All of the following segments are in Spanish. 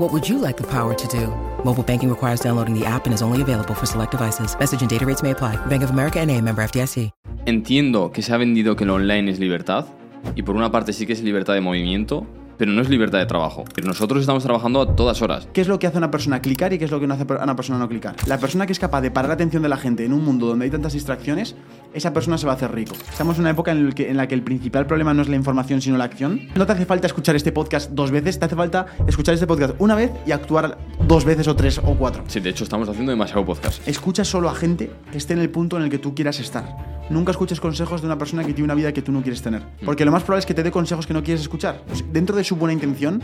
What would you like the power to do? Mobile banking requires downloading the app and is only available for select devices. Message and data rates may apply. Bank of America and a member FDIC. Entiendo que se ha vendido que lo online es libertad y por una parte sí que es libertad de movimiento, pero no es libertad de trabajo. Pero nosotros estamos trabajando a todas horas. ¿Qué es lo que hace una persona clicar y qué es lo que no hace a una persona no clicar? La persona que es capaz de parar la atención de la gente en un mundo donde hay tantas distracciones, esa persona se va a hacer rico. Estamos en una época en, en la que el principal problema no es la información, sino la acción. No te hace falta escuchar este podcast dos veces, te hace falta escuchar este podcast una vez y actuar dos veces o tres o cuatro. Sí, de hecho estamos haciendo demasiado podcast. Escucha solo a gente que esté en el punto en el que tú quieras estar. Nunca escuches consejos de una persona que tiene una vida que tú no quieres tener. Porque lo más probable es que te dé consejos que no quieres escuchar. Pues dentro de su buena intención,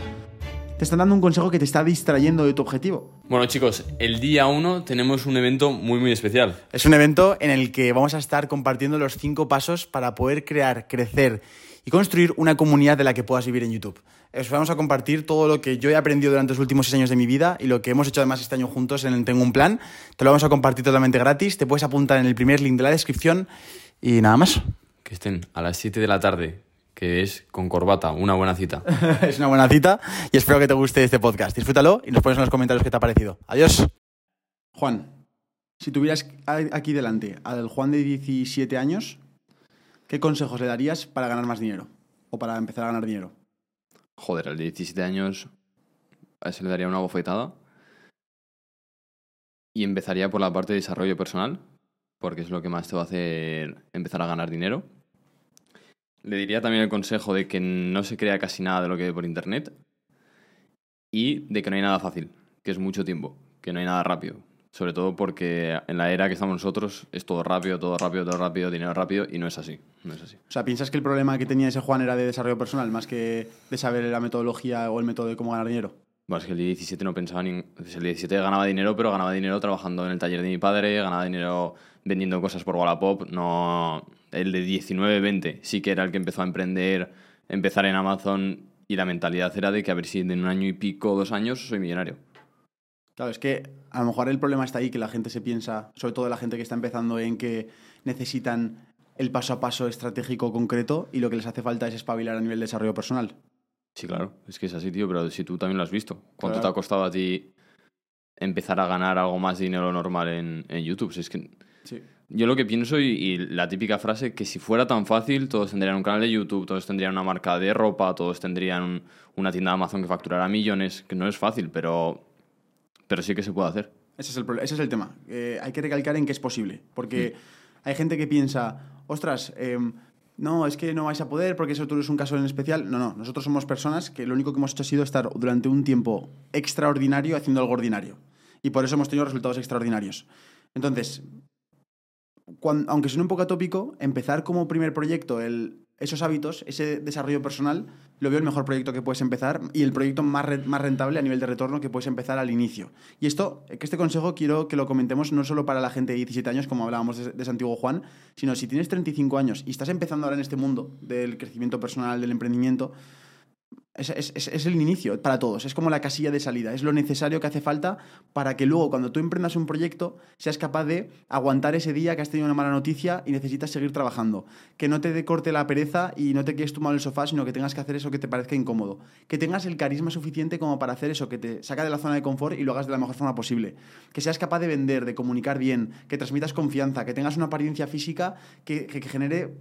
te están dando un consejo que te está distrayendo de tu objetivo. Bueno chicos, el día 1 tenemos un evento muy muy especial. Es un evento en el que vamos a estar compartiendo los cinco pasos para poder crear, crecer y construir una comunidad de la que puedas vivir en YouTube. Os vamos a compartir todo lo que yo he aprendido durante los últimos seis años de mi vida y lo que hemos hecho además este año juntos en el Tengo un Plan. Te lo vamos a compartir totalmente gratis. Te puedes apuntar en el primer link de la descripción y nada más. Que estén a las 7 de la tarde, que es con corbata, una buena cita. es una buena cita y espero que te guste este podcast. Disfrútalo y nos pones en los comentarios qué te ha parecido. Adiós. Juan, si tuvieras aquí delante al Juan de 17 años, ¿qué consejos le darías para ganar más dinero? O para empezar a ganar dinero. Joder, al de 17 años a ese le daría una bofetada. Y empezaría por la parte de desarrollo personal, porque es lo que más te va a hacer empezar a ganar dinero. Le diría también el consejo de que no se crea casi nada de lo que ve por internet y de que no hay nada fácil, que es mucho tiempo, que no hay nada rápido. Sobre todo porque en la era que estamos nosotros es todo rápido, todo rápido, todo rápido, dinero rápido y no es así. No es así. O sea, ¿piensas que el problema que tenía ese Juan era de desarrollo personal más que de saber la metodología o el método de cómo ganar dinero? Bueno, es que el 17 no pensaba ni... El 17 ganaba dinero, pero ganaba dinero trabajando en el taller de mi padre, ganaba dinero vendiendo cosas por Wallapop. No... El de 19-20 sí que era el que empezó a emprender, empezar en Amazon y la mentalidad era de que a ver si en un año y pico, dos años, soy millonario. Claro, es que a lo mejor el problema está ahí, que la gente se piensa, sobre todo la gente que está empezando en que necesitan el paso a paso estratégico concreto y lo que les hace falta es espabilar a nivel de desarrollo personal. Sí, claro, es que es así, tío, pero si tú también lo has visto. ¿Cuánto te ha costado a ti empezar a ganar algo más dinero normal en, en YouTube? Si es que yo lo que pienso y, la típica frase que si fuera tan fácil todos tendrían un canal de YouTube, todos tendrían una marca de ropa, todos tendrían una tienda de Amazon que facturara millones, que no es fácil, pero, pero sí que se puede hacer. Ese es el, ese es el tema. Eh, hay que recalcar en que es posible, porque hay gente que piensa, ostras, eh, no, es que no vais a poder porque eso tú es un caso en especial. No, no, nosotros somos personas que lo único que hemos hecho ha sido estar durante un tiempo extraordinario haciendo algo ordinario. Y por eso hemos tenido resultados extraordinarios. Entonces, aunque suene un poco atópico, empezar como primer proyecto esos hábitos, ese desarrollo personal, lo veo el mejor proyecto que puedes empezar y el proyecto más, rentable a nivel de retorno que puedes empezar al inicio. Y esto, que este consejo quiero que lo comentemos no solo para la gente de 17 años, como hablábamos de, de ese antiguo Juan, sino si tienes 35 años y estás empezando ahora en este mundo del crecimiento personal, del emprendimiento, es, es, es, el inicio para todos, es como la casilla de salida, es lo necesario que hace falta para que luego cuando tú emprendas un proyecto seas capaz de aguantar ese día que has tenido una mala noticia y necesitas seguir trabajando, que no te decorte la pereza y no te quedes tomado en el sofá, sino que tengas que hacer eso que te parezca incómodo, que tengas el carisma suficiente como para hacer eso, que te saca de la zona de confort y lo hagas de la mejor forma posible, que seas capaz de vender, de comunicar bien, que transmitas confianza, que tengas una apariencia física que genere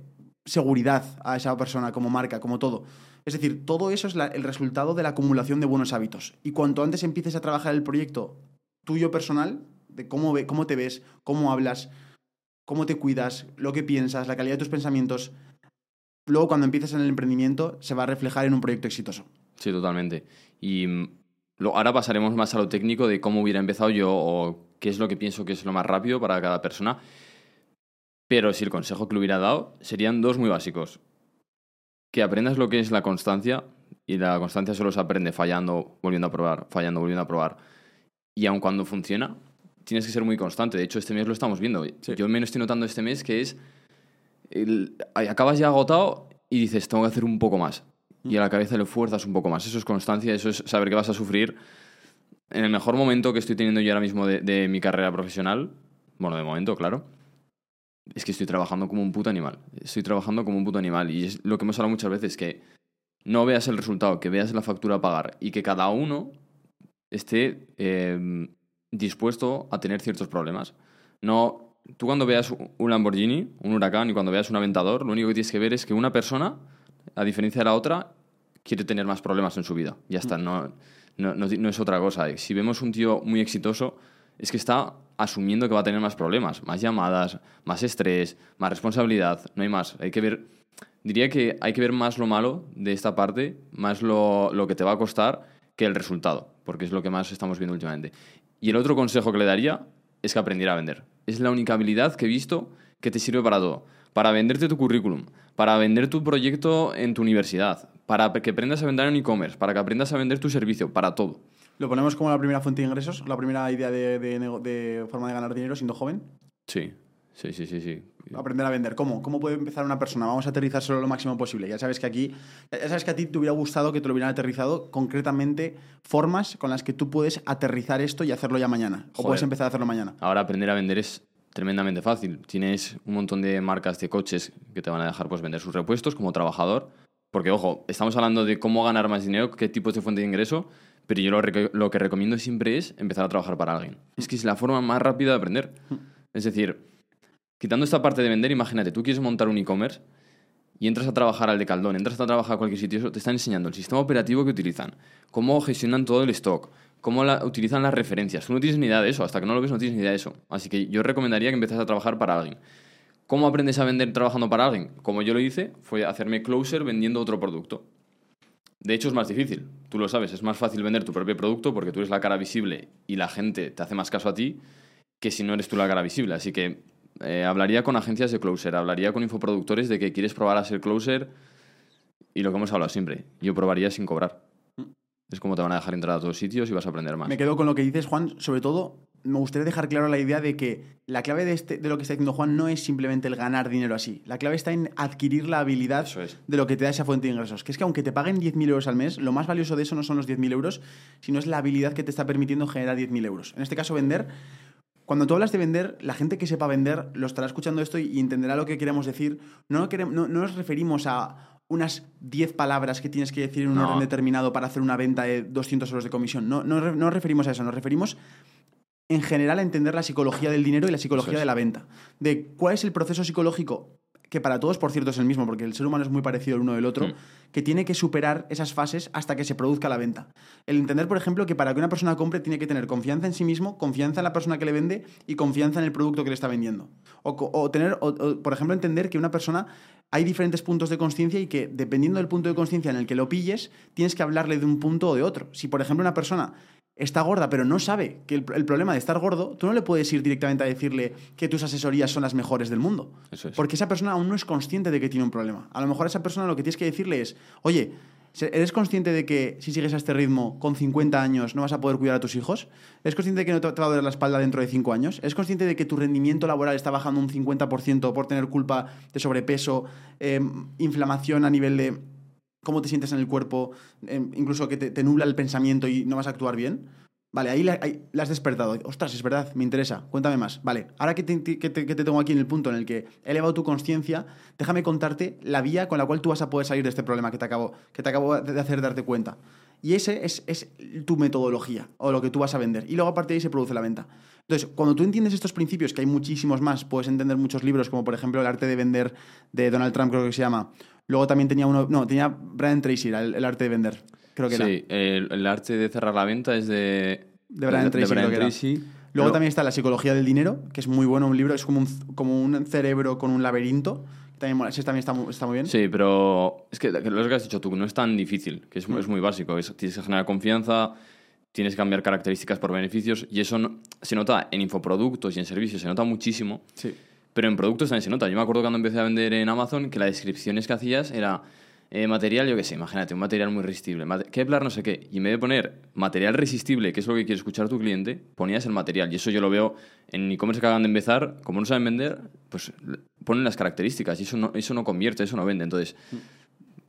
seguridad a esa persona como marca, como todo. Es decir, todo eso es el resultado de la acumulación de buenos hábitos. Y cuanto antes empieces a trabajar el proyecto tuyo personal, de cómo, ve, cómo te ves, cómo hablas, cómo te cuidas, lo que piensas, la calidad de tus pensamientos, luego cuando empieces en el emprendimiento se va a reflejar en un proyecto exitoso. Sí, totalmente. Y mm, lo- ahora pasaremos más a lo técnico de cómo hubiera empezado yo o qué es lo que pienso que es lo más rápido para cada persona. Pero si el consejo que le hubiera dado serían dos muy básicos. Que aprendas lo que es la constancia y la constancia solo se aprende fallando, volviendo a probar, fallando, volviendo a probar. Y aun cuando funciona, tienes que ser muy constante. De hecho, este mes lo estamos viendo. Yo me lo estoy notando este mes que es... el- acabas ya agotado y dices, tengo que hacer un poco más. Y a la cabeza le fuerzas un poco más. Eso es constancia, eso es saber que vas a sufrir. En el mejor momento que estoy teniendo yo ahora mismo de, de mi carrera profesional, bueno, de momento, claro, es que estoy trabajando como un puto animal. Estoy trabajando como un puto animal. Y es lo que hemos hablado muchas veces, que no veas el resultado, que veas la factura a pagar y que cada uno esté eh, dispuesto a tener ciertos problemas. No, tú cuando veas un Lamborghini, un huracán y cuando veas un aventador, lo único que tienes que ver es que una persona, a diferencia de la otra, quiere tener más problemas en su vida. Ya está, no, no, no, no es otra cosa. Si vemos un tío muy exitoso, es que está asumiendo que va a tener más problemas, más llamadas, más estrés, más responsabilidad, no hay más. Hay que ver, diría que hay que ver más lo malo de esta parte, más lo, que te va a costar que el resultado, porque es lo que más estamos viendo últimamente. Y el otro consejo que le daría es que aprendiera a vender. Es la única habilidad que he visto que te sirve para todo. Para venderte tu currículum, para vender tu proyecto en tu universidad, para que aprendas a vender en e-commerce, para que aprendas a vender tu servicio, para todo. ¿Lo ponemos como la primera fuente de ingresos? ¿La primera idea de, de forma de ganar dinero siendo joven? Sí, sí, sí, sí. sí. Aprender a vender. ¿Cómo? ¿Cómo puede empezar una persona? Vamos a aterrizárselo lo máximo posible. Ya sabes que aquí, ya sabes que a ti te hubiera gustado que te lo hubieran aterrizado concretamente formas con las que tú puedes aterrizar esto y hacerlo ya mañana. O puedes empezar a hacerlo mañana. Ahora aprender a vender es tremendamente fácil. Tienes un montón de marcas de coches que te van a dejar pues, vender sus repuestos como trabajador. Porque, ojo, estamos hablando de cómo ganar más dinero, qué tipos de fuente de ingreso, pero yo lo, que recomiendo siempre es empezar a trabajar para alguien. Es que es la forma más rápida de aprender. Es decir, quitando esta parte de vender, imagínate, tú quieres montar un e-commerce y entras a trabajar al de Caldón, entras a trabajar a cualquier sitio, eso te están enseñando el sistema operativo que utilizan, cómo gestionan todo el stock, cómo la- utilizan las referencias. Tú no tienes ni idea de eso, hasta que no lo ves no tienes ni idea de eso. Así que yo recomendaría que empezaras a trabajar para alguien. ¿Cómo aprendes a vender trabajando para alguien? Como yo lo hice, fue hacerme closer vendiendo otro producto. De hecho, es más difícil. Tú lo sabes, es más fácil vender tu propio producto porque tú eres la cara visible y la gente te hace más caso a ti que si no eres tú la cara visible. Así que eh, hablaría con agencias de closer, hablaría con infoproductores de que quieres probar a ser closer y lo que hemos hablado siempre. Yo probaría sin cobrar. Es como te van a dejar entrar a todos sitios y vas a aprender más. Me quedo con lo que dices, Juan. Sobre todo, me gustaría dejar claro la idea de que la clave de, este, de lo que está diciendo Juan no es simplemente el ganar dinero así. La clave está en adquirir la habilidad es. de lo que te da esa fuente de ingresos. Que es que aunque te paguen 10.000 euros al mes, lo más valioso de eso no son los 10.000 euros, sino es la habilidad que te está permitiendo generar 10.000 euros. En este caso, vender. Cuando tú hablas de vender, la gente que sepa vender lo estará escuchando esto y entenderá lo que queremos decir. No, queremos, no, no nos referimos a unas 10 palabras que tienes que decir en un No. orden determinado para hacer una venta de 200 euros de comisión. No, no, no nos referimos a eso, nos referimos en general a entender la psicología del dinero y la psicología es. de la venta. De cuál es el proceso psicológico, que para todos, por cierto, es el mismo, porque el ser humano es muy parecido el uno del otro, Mm. que tiene que superar esas fases hasta que se produzca la venta. El entender, por ejemplo, que para que una persona compre tiene que tener confianza en sí mismo, confianza en la persona que le vende y confianza en el producto que le está vendiendo. O, tener, o- o, por ejemplo, entender que una persona hay diferentes puntos de conciencia y que dependiendo del punto de conciencia en el que lo pilles, tienes que hablarle de un punto o de otro. Si, por ejemplo, una persona está gorda pero no sabe que el, el problema de estar gordo, tú no le puedes ir directamente a decirle que tus asesorías son las mejores del mundo. Eso es. Porque esa persona aún no es consciente de que tiene un problema. A lo mejor a esa persona lo que tienes que decirle es, oye, ¿se- ¿eres consciente de que si sigues a este ritmo con 50 años no vas a poder cuidar a tus hijos? ¿Eres consciente de que no te te va a doler la espalda dentro de 5 años? ¿Eres consciente de que tu rendimiento laboral está bajando un 50% por tener culpa de sobrepeso, eh, inflamación a nivel de cómo te sientes en el cuerpo, eh, incluso que te, te nubla el pensamiento y no vas a actuar bien. Vale, ahí la, has despertado. Ostras, es verdad, me interesa. Cuéntame más. Vale, ahora que te tengo aquí en el punto en el que he elevado tu conciencia, déjame contarte la vía con la cual tú vas a poder salir de este problema que te acabo, que te acabo de hacer darte cuenta. Y ese es, es tu metodología o lo que tú vas a vender. Y luego a partir de ahí se produce la venta. Entonces, cuando tú entiendes estos principios, que hay muchísimos más, puedes entender muchos libros, como por ejemplo El arte de vender de Donald Trump, creo que se llama. Luego también tenía uno, no, tenía Brian Tracy, el, el arte de vender. Creo que era. Sí, el, el arte de cerrar la venta es de... De Brian Tracy, creo que era. Tracy. Luego Pero- también está La psicología del dinero, que es muy bueno, un libro, es como un, como un cerebro con un laberinto, También. Ese también está muy, está muy bien. Sí, pero es que lo que has dicho tú no es tan difícil, que es, es muy básico. Es- tienes que generar confianza, tienes que cambiar características por beneficios y eso no- se nota en infoproductos y en servicios, se nota muchísimo. Sí. Pero en productos también se nota. Yo me acuerdo cuando empecé a vender en Amazon que las descripciones que hacías era eh, material, yo qué sé, imagínate, un material muy resistible. mate- Kevlar no sé qué. Y en vez de poner material resistible, que es lo que quiere escuchar tu cliente, ponías el material. Y eso yo lo veo en e-commerce que acaban de empezar. Como no saben vender, pues ponen las características y eso no, eso no convierte, eso no vende. Entonces,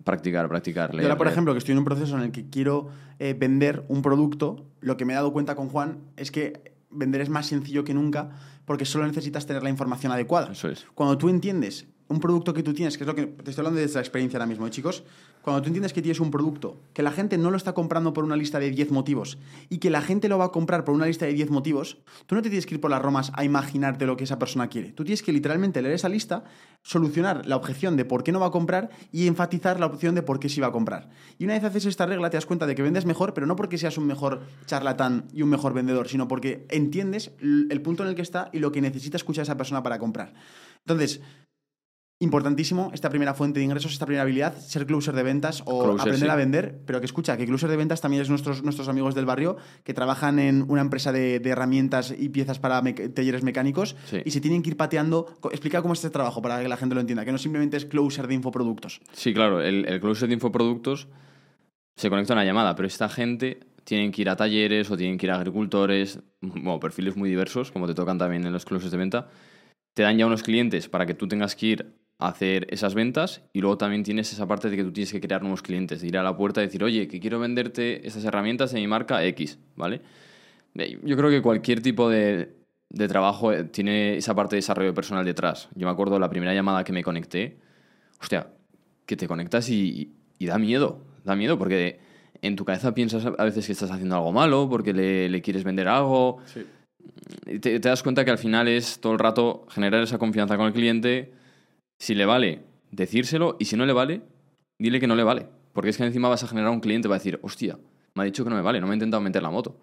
practicar, practicar. Yo leer, ahora, por leer. ejemplo, que estoy en un proceso en el que quiero eh, vender un producto, lo que me he dado cuenta con Juan es que vender es más sencillo que nunca porque solo necesitas tener la información adecuada. Eso es. Cuando tú entiendes un producto que tú tienes, que es lo que te estoy hablando desde la experiencia ahora mismo, ¿eh, chicos, cuando tú entiendes que tienes un producto, que la gente no lo está comprando por una lista de 10 motivos y que la gente lo va a comprar por una lista de 10 motivos, tú no te tienes que ir por las romas a imaginarte lo que esa persona quiere. Tú tienes que literalmente leer esa lista, solucionar la objeción de por qué no va a comprar y enfatizar la opción de por qué sí va a comprar. Y una vez haces esta regla, te das cuenta de que vendes mejor, pero no porque seas un mejor charlatán y un mejor vendedor, sino porque entiendes el punto en el que está y lo que necesita escuchar esa persona para comprar. Entonces, importantísimo esta primera fuente de ingresos, esta primera habilidad, ser closer de ventas o Closer, aprender sí. a vender, pero que escucha, que closer de ventas también es nuestros, nuestros amigos del barrio que trabajan en una empresa de, de herramientas y piezas para talleres mecánicos Sí. y se tienen que ir pateando. Explica cómo es este trabajo para que la gente lo entienda, que no simplemente es closer de infoproductos. Sí, claro, el, el closet de infoproductos se conecta a una llamada, pero esta gente tienen que ir a talleres o tienen que ir a agricultores, bueno, perfiles muy diversos, como te tocan también en los closets de venta. Te dan ya unos clientes para que tú tengas que ir hacer esas ventas y luego también tienes esa parte de que tú tienes que crear nuevos clientes, de ir a la puerta y decir, oye, que quiero venderte estas herramientas de mi marca X, ¿vale? Yo creo que cualquier tipo de, de trabajo eh, tiene esa parte de desarrollo personal detrás. Yo me acuerdo la primera llamada que me conecté, hostia, que te conectas y, y da miedo, da miedo porque en tu cabeza piensas a veces que estás haciendo algo malo porque le, le quieres vender algo. Y te, te das cuenta que al final es todo el rato generar esa confianza con el cliente. Si le vale, decírselo y si no le vale, dile que no le vale. Porque es que encima vas a generar un cliente que va a decir, hostia, me ha dicho que no me vale, no me ha intentado meter la moto.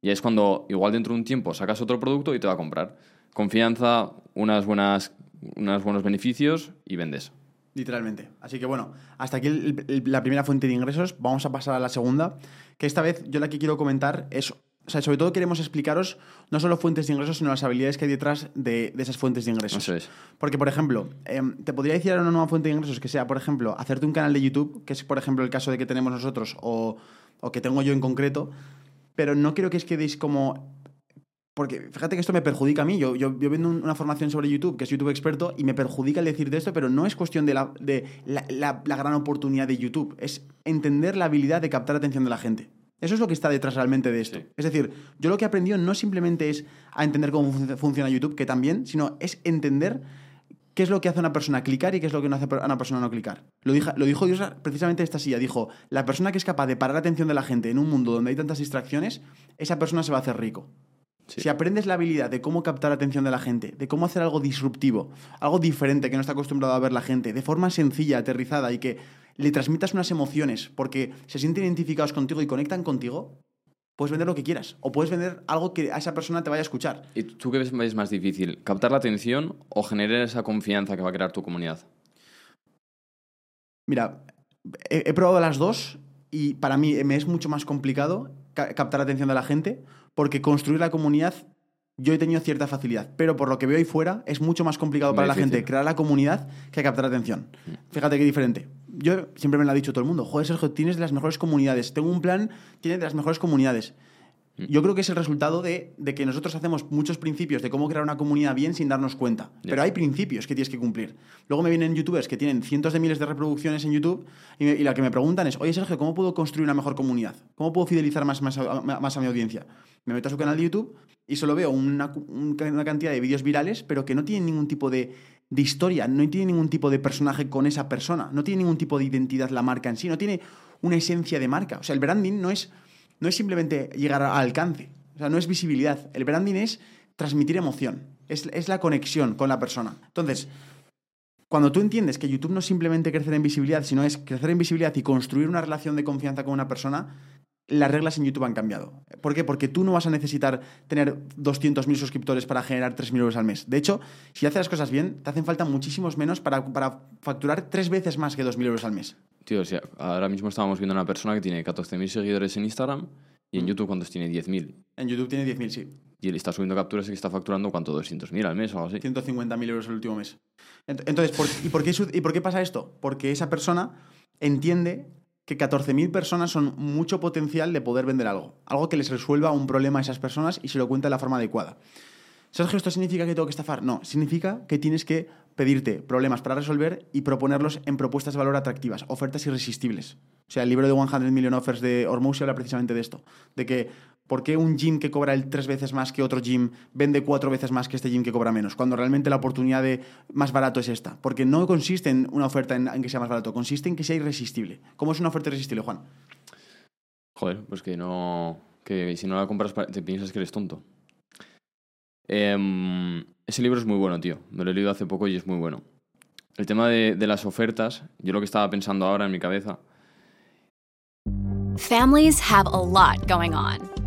Y es cuando, igual dentro de un tiempo, sacas otro producto y te va a comprar. Confianza, unas buenas, unos buenos beneficios y vendes. Literalmente. Así que bueno, hasta aquí el- el- la primera fuente de ingresos. Vamos a pasar a la segunda, que esta vez yo la que quiero comentar es, o sea, sobre todo queremos explicaros no solo fuentes de ingresos, sino las habilidades que hay detrás de, de esas fuentes de ingresos. Eso es. Porque, por ejemplo, em, te podría decir ahora una nueva fuente de ingresos que sea, por ejemplo, hacerte un canal de YouTube, que es, por ejemplo, el caso de que tenemos nosotros o, o que tengo yo en concreto, pero no quiero que os quedéis como... Porque fíjate que esto me perjudica a mí. Yo, yo, yo vendo un- una formación sobre YouTube, que es YouTube experto, y me perjudica el decirte esto, pero no es cuestión de, la, de la, la- la gran oportunidad de YouTube. Es entender la habilidad de captar la atención de la gente. Eso es lo que está detrás realmente de esto. Sí. Es decir, yo lo que he aprendido no simplemente es a entender cómo fun- funciona YouTube, que también, sino es entender qué es lo que hace a una persona clicar y qué es lo que no hace a una persona no clicar. Lo, dijo, lo dijo Dios precisamente en esta silla. Dijo, la persona que es capaz de parar la atención de la gente en un mundo donde hay tantas distracciones, esa persona se va a hacer rico. Sí. Si aprendes la habilidad de cómo captar la atención de la gente, de cómo hacer algo disruptivo, algo diferente que no está acostumbrado a ver la gente, de forma sencilla, aterrizada y que le transmitas unas emociones porque se sienten identificados contigo y conectan contigo, puedes vender lo que quieras. O puedes vender algo que a esa persona te vaya a escuchar. ¿Y tú qué ves ves más difícil? ¿Captar la atención o generar esa confianza que va a crear tu comunidad? Mira, he, he probado las dos y para mí me es mucho más complicado ca- captar la atención de la gente porque construir la comunidad yo he tenido cierta facilidad, pero por lo que veo ahí fuera es mucho más complicado para la gente crear la comunidad que captar atención. Fíjate qué diferente. Yo siempre me lo ha dicho todo el mundo, joder Sergio, tienes de las mejores comunidades, tengo un plan, tienes de las mejores comunidades. Yo creo que es el resultado de, de que nosotros hacemos muchos principios de cómo crear una comunidad bien sin darnos cuenta. Pero hay principios que tienes que cumplir. Luego me vienen youtubers que tienen cientos de miles de reproducciones en YouTube y, me- y la que me preguntan es, oye Sergio, ¿cómo puedo construir una mejor comunidad? ¿Cómo puedo fidelizar más, más, a, más a mi audiencia? Me meto a su canal de YouTube y solo veo una, una cantidad de vídeos virales, pero que no tienen ningún tipo de, de historia, no tiene ningún tipo de personaje con esa persona, no tiene ningún tipo de identidad la marca en sí, no tiene una esencia de marca. O sea, el branding no es, no es simplemente llegar a alcance, o sea, no es visibilidad. El branding es transmitir emoción, es, es la conexión con la persona. Entonces, cuando tú entiendes que YouTube no es simplemente crecer en visibilidad, sino es crecer en visibilidad y construir una relación de confianza con una persona, las reglas en YouTube han cambiado. ¿Por qué? Porque tú no vas a necesitar tener 200.000 suscriptores para generar 3.000 euros al mes. De hecho, si haces las cosas bien, te hacen falta muchísimos menos para, para facturar tres veces más que 2.000 euros al mes. Tío, o sea, ahora mismo estábamos viendo a una persona que tiene 14.000 seguidores en Instagram y en YouTube cuántos tiene 10.000. En YouTube tiene 10.000, sí. Y él está subiendo capturas y está facturando cuánto, 200.000 al mes o algo así. 150.000 euros el último mes. Ent- Entonces, ¿por, y, por qué, su- ¿y por qué pasa esto? Porque esa persona entiende que 14.000 personas son mucho potencial de poder vender algo. Algo que les resuelva un problema a esas personas y se lo cuenta de la forma adecuada. Sergio, ¿esto significa que tengo que estafar? No, significa que tienes que pedirte problemas para resolver y proponerlos en propuestas de valor atractivas, ofertas irresistibles. O sea, el libro de 100 Million Offers de Ormosi habla precisamente de esto, de que ¿por qué un gym que cobra el tres veces más que otro gym vende cuatro veces más que este gym que cobra menos? Cuando realmente la oportunidad de más barato es esta. Porque no consiste en una oferta en, en que sea más barato, consiste en que sea irresistible. ¿Cómo es una oferta irresistible, Juan? Joder, pues que no. Que si no la compras te piensas que eres tonto. Em, ese libro es muy bueno, tío. Me lo he leído hace poco y es muy bueno. El tema de, de las ofertas, yo lo que estaba pensando ahora en mi cabeza. Families have a lot going on.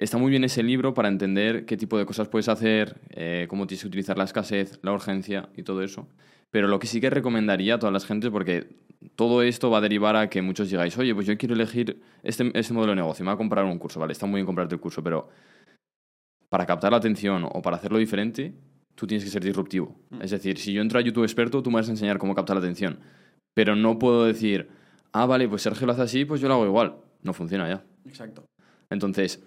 Está muy bien ese libro para entender qué tipo de cosas puedes hacer, eh, cómo tienes que utilizar la escasez, la urgencia y todo eso. Pero lo que sí que recomendaría a todas las gentes, porque todo esto va a derivar a que muchos digáis, oye, pues yo quiero elegir este, este modelo de negocio, me voy a comprar un curso, vale, está muy bien comprarte el curso, pero para captar la atención o para hacerlo diferente, tú tienes que ser disruptivo. Es decir, si yo entro a YouTube experto, tú me vas a enseñar cómo captar la atención. Pero no puedo decir, ah, vale, pues Sergio lo hace así, pues yo lo hago igual. No funciona ya. Exacto. Entonces,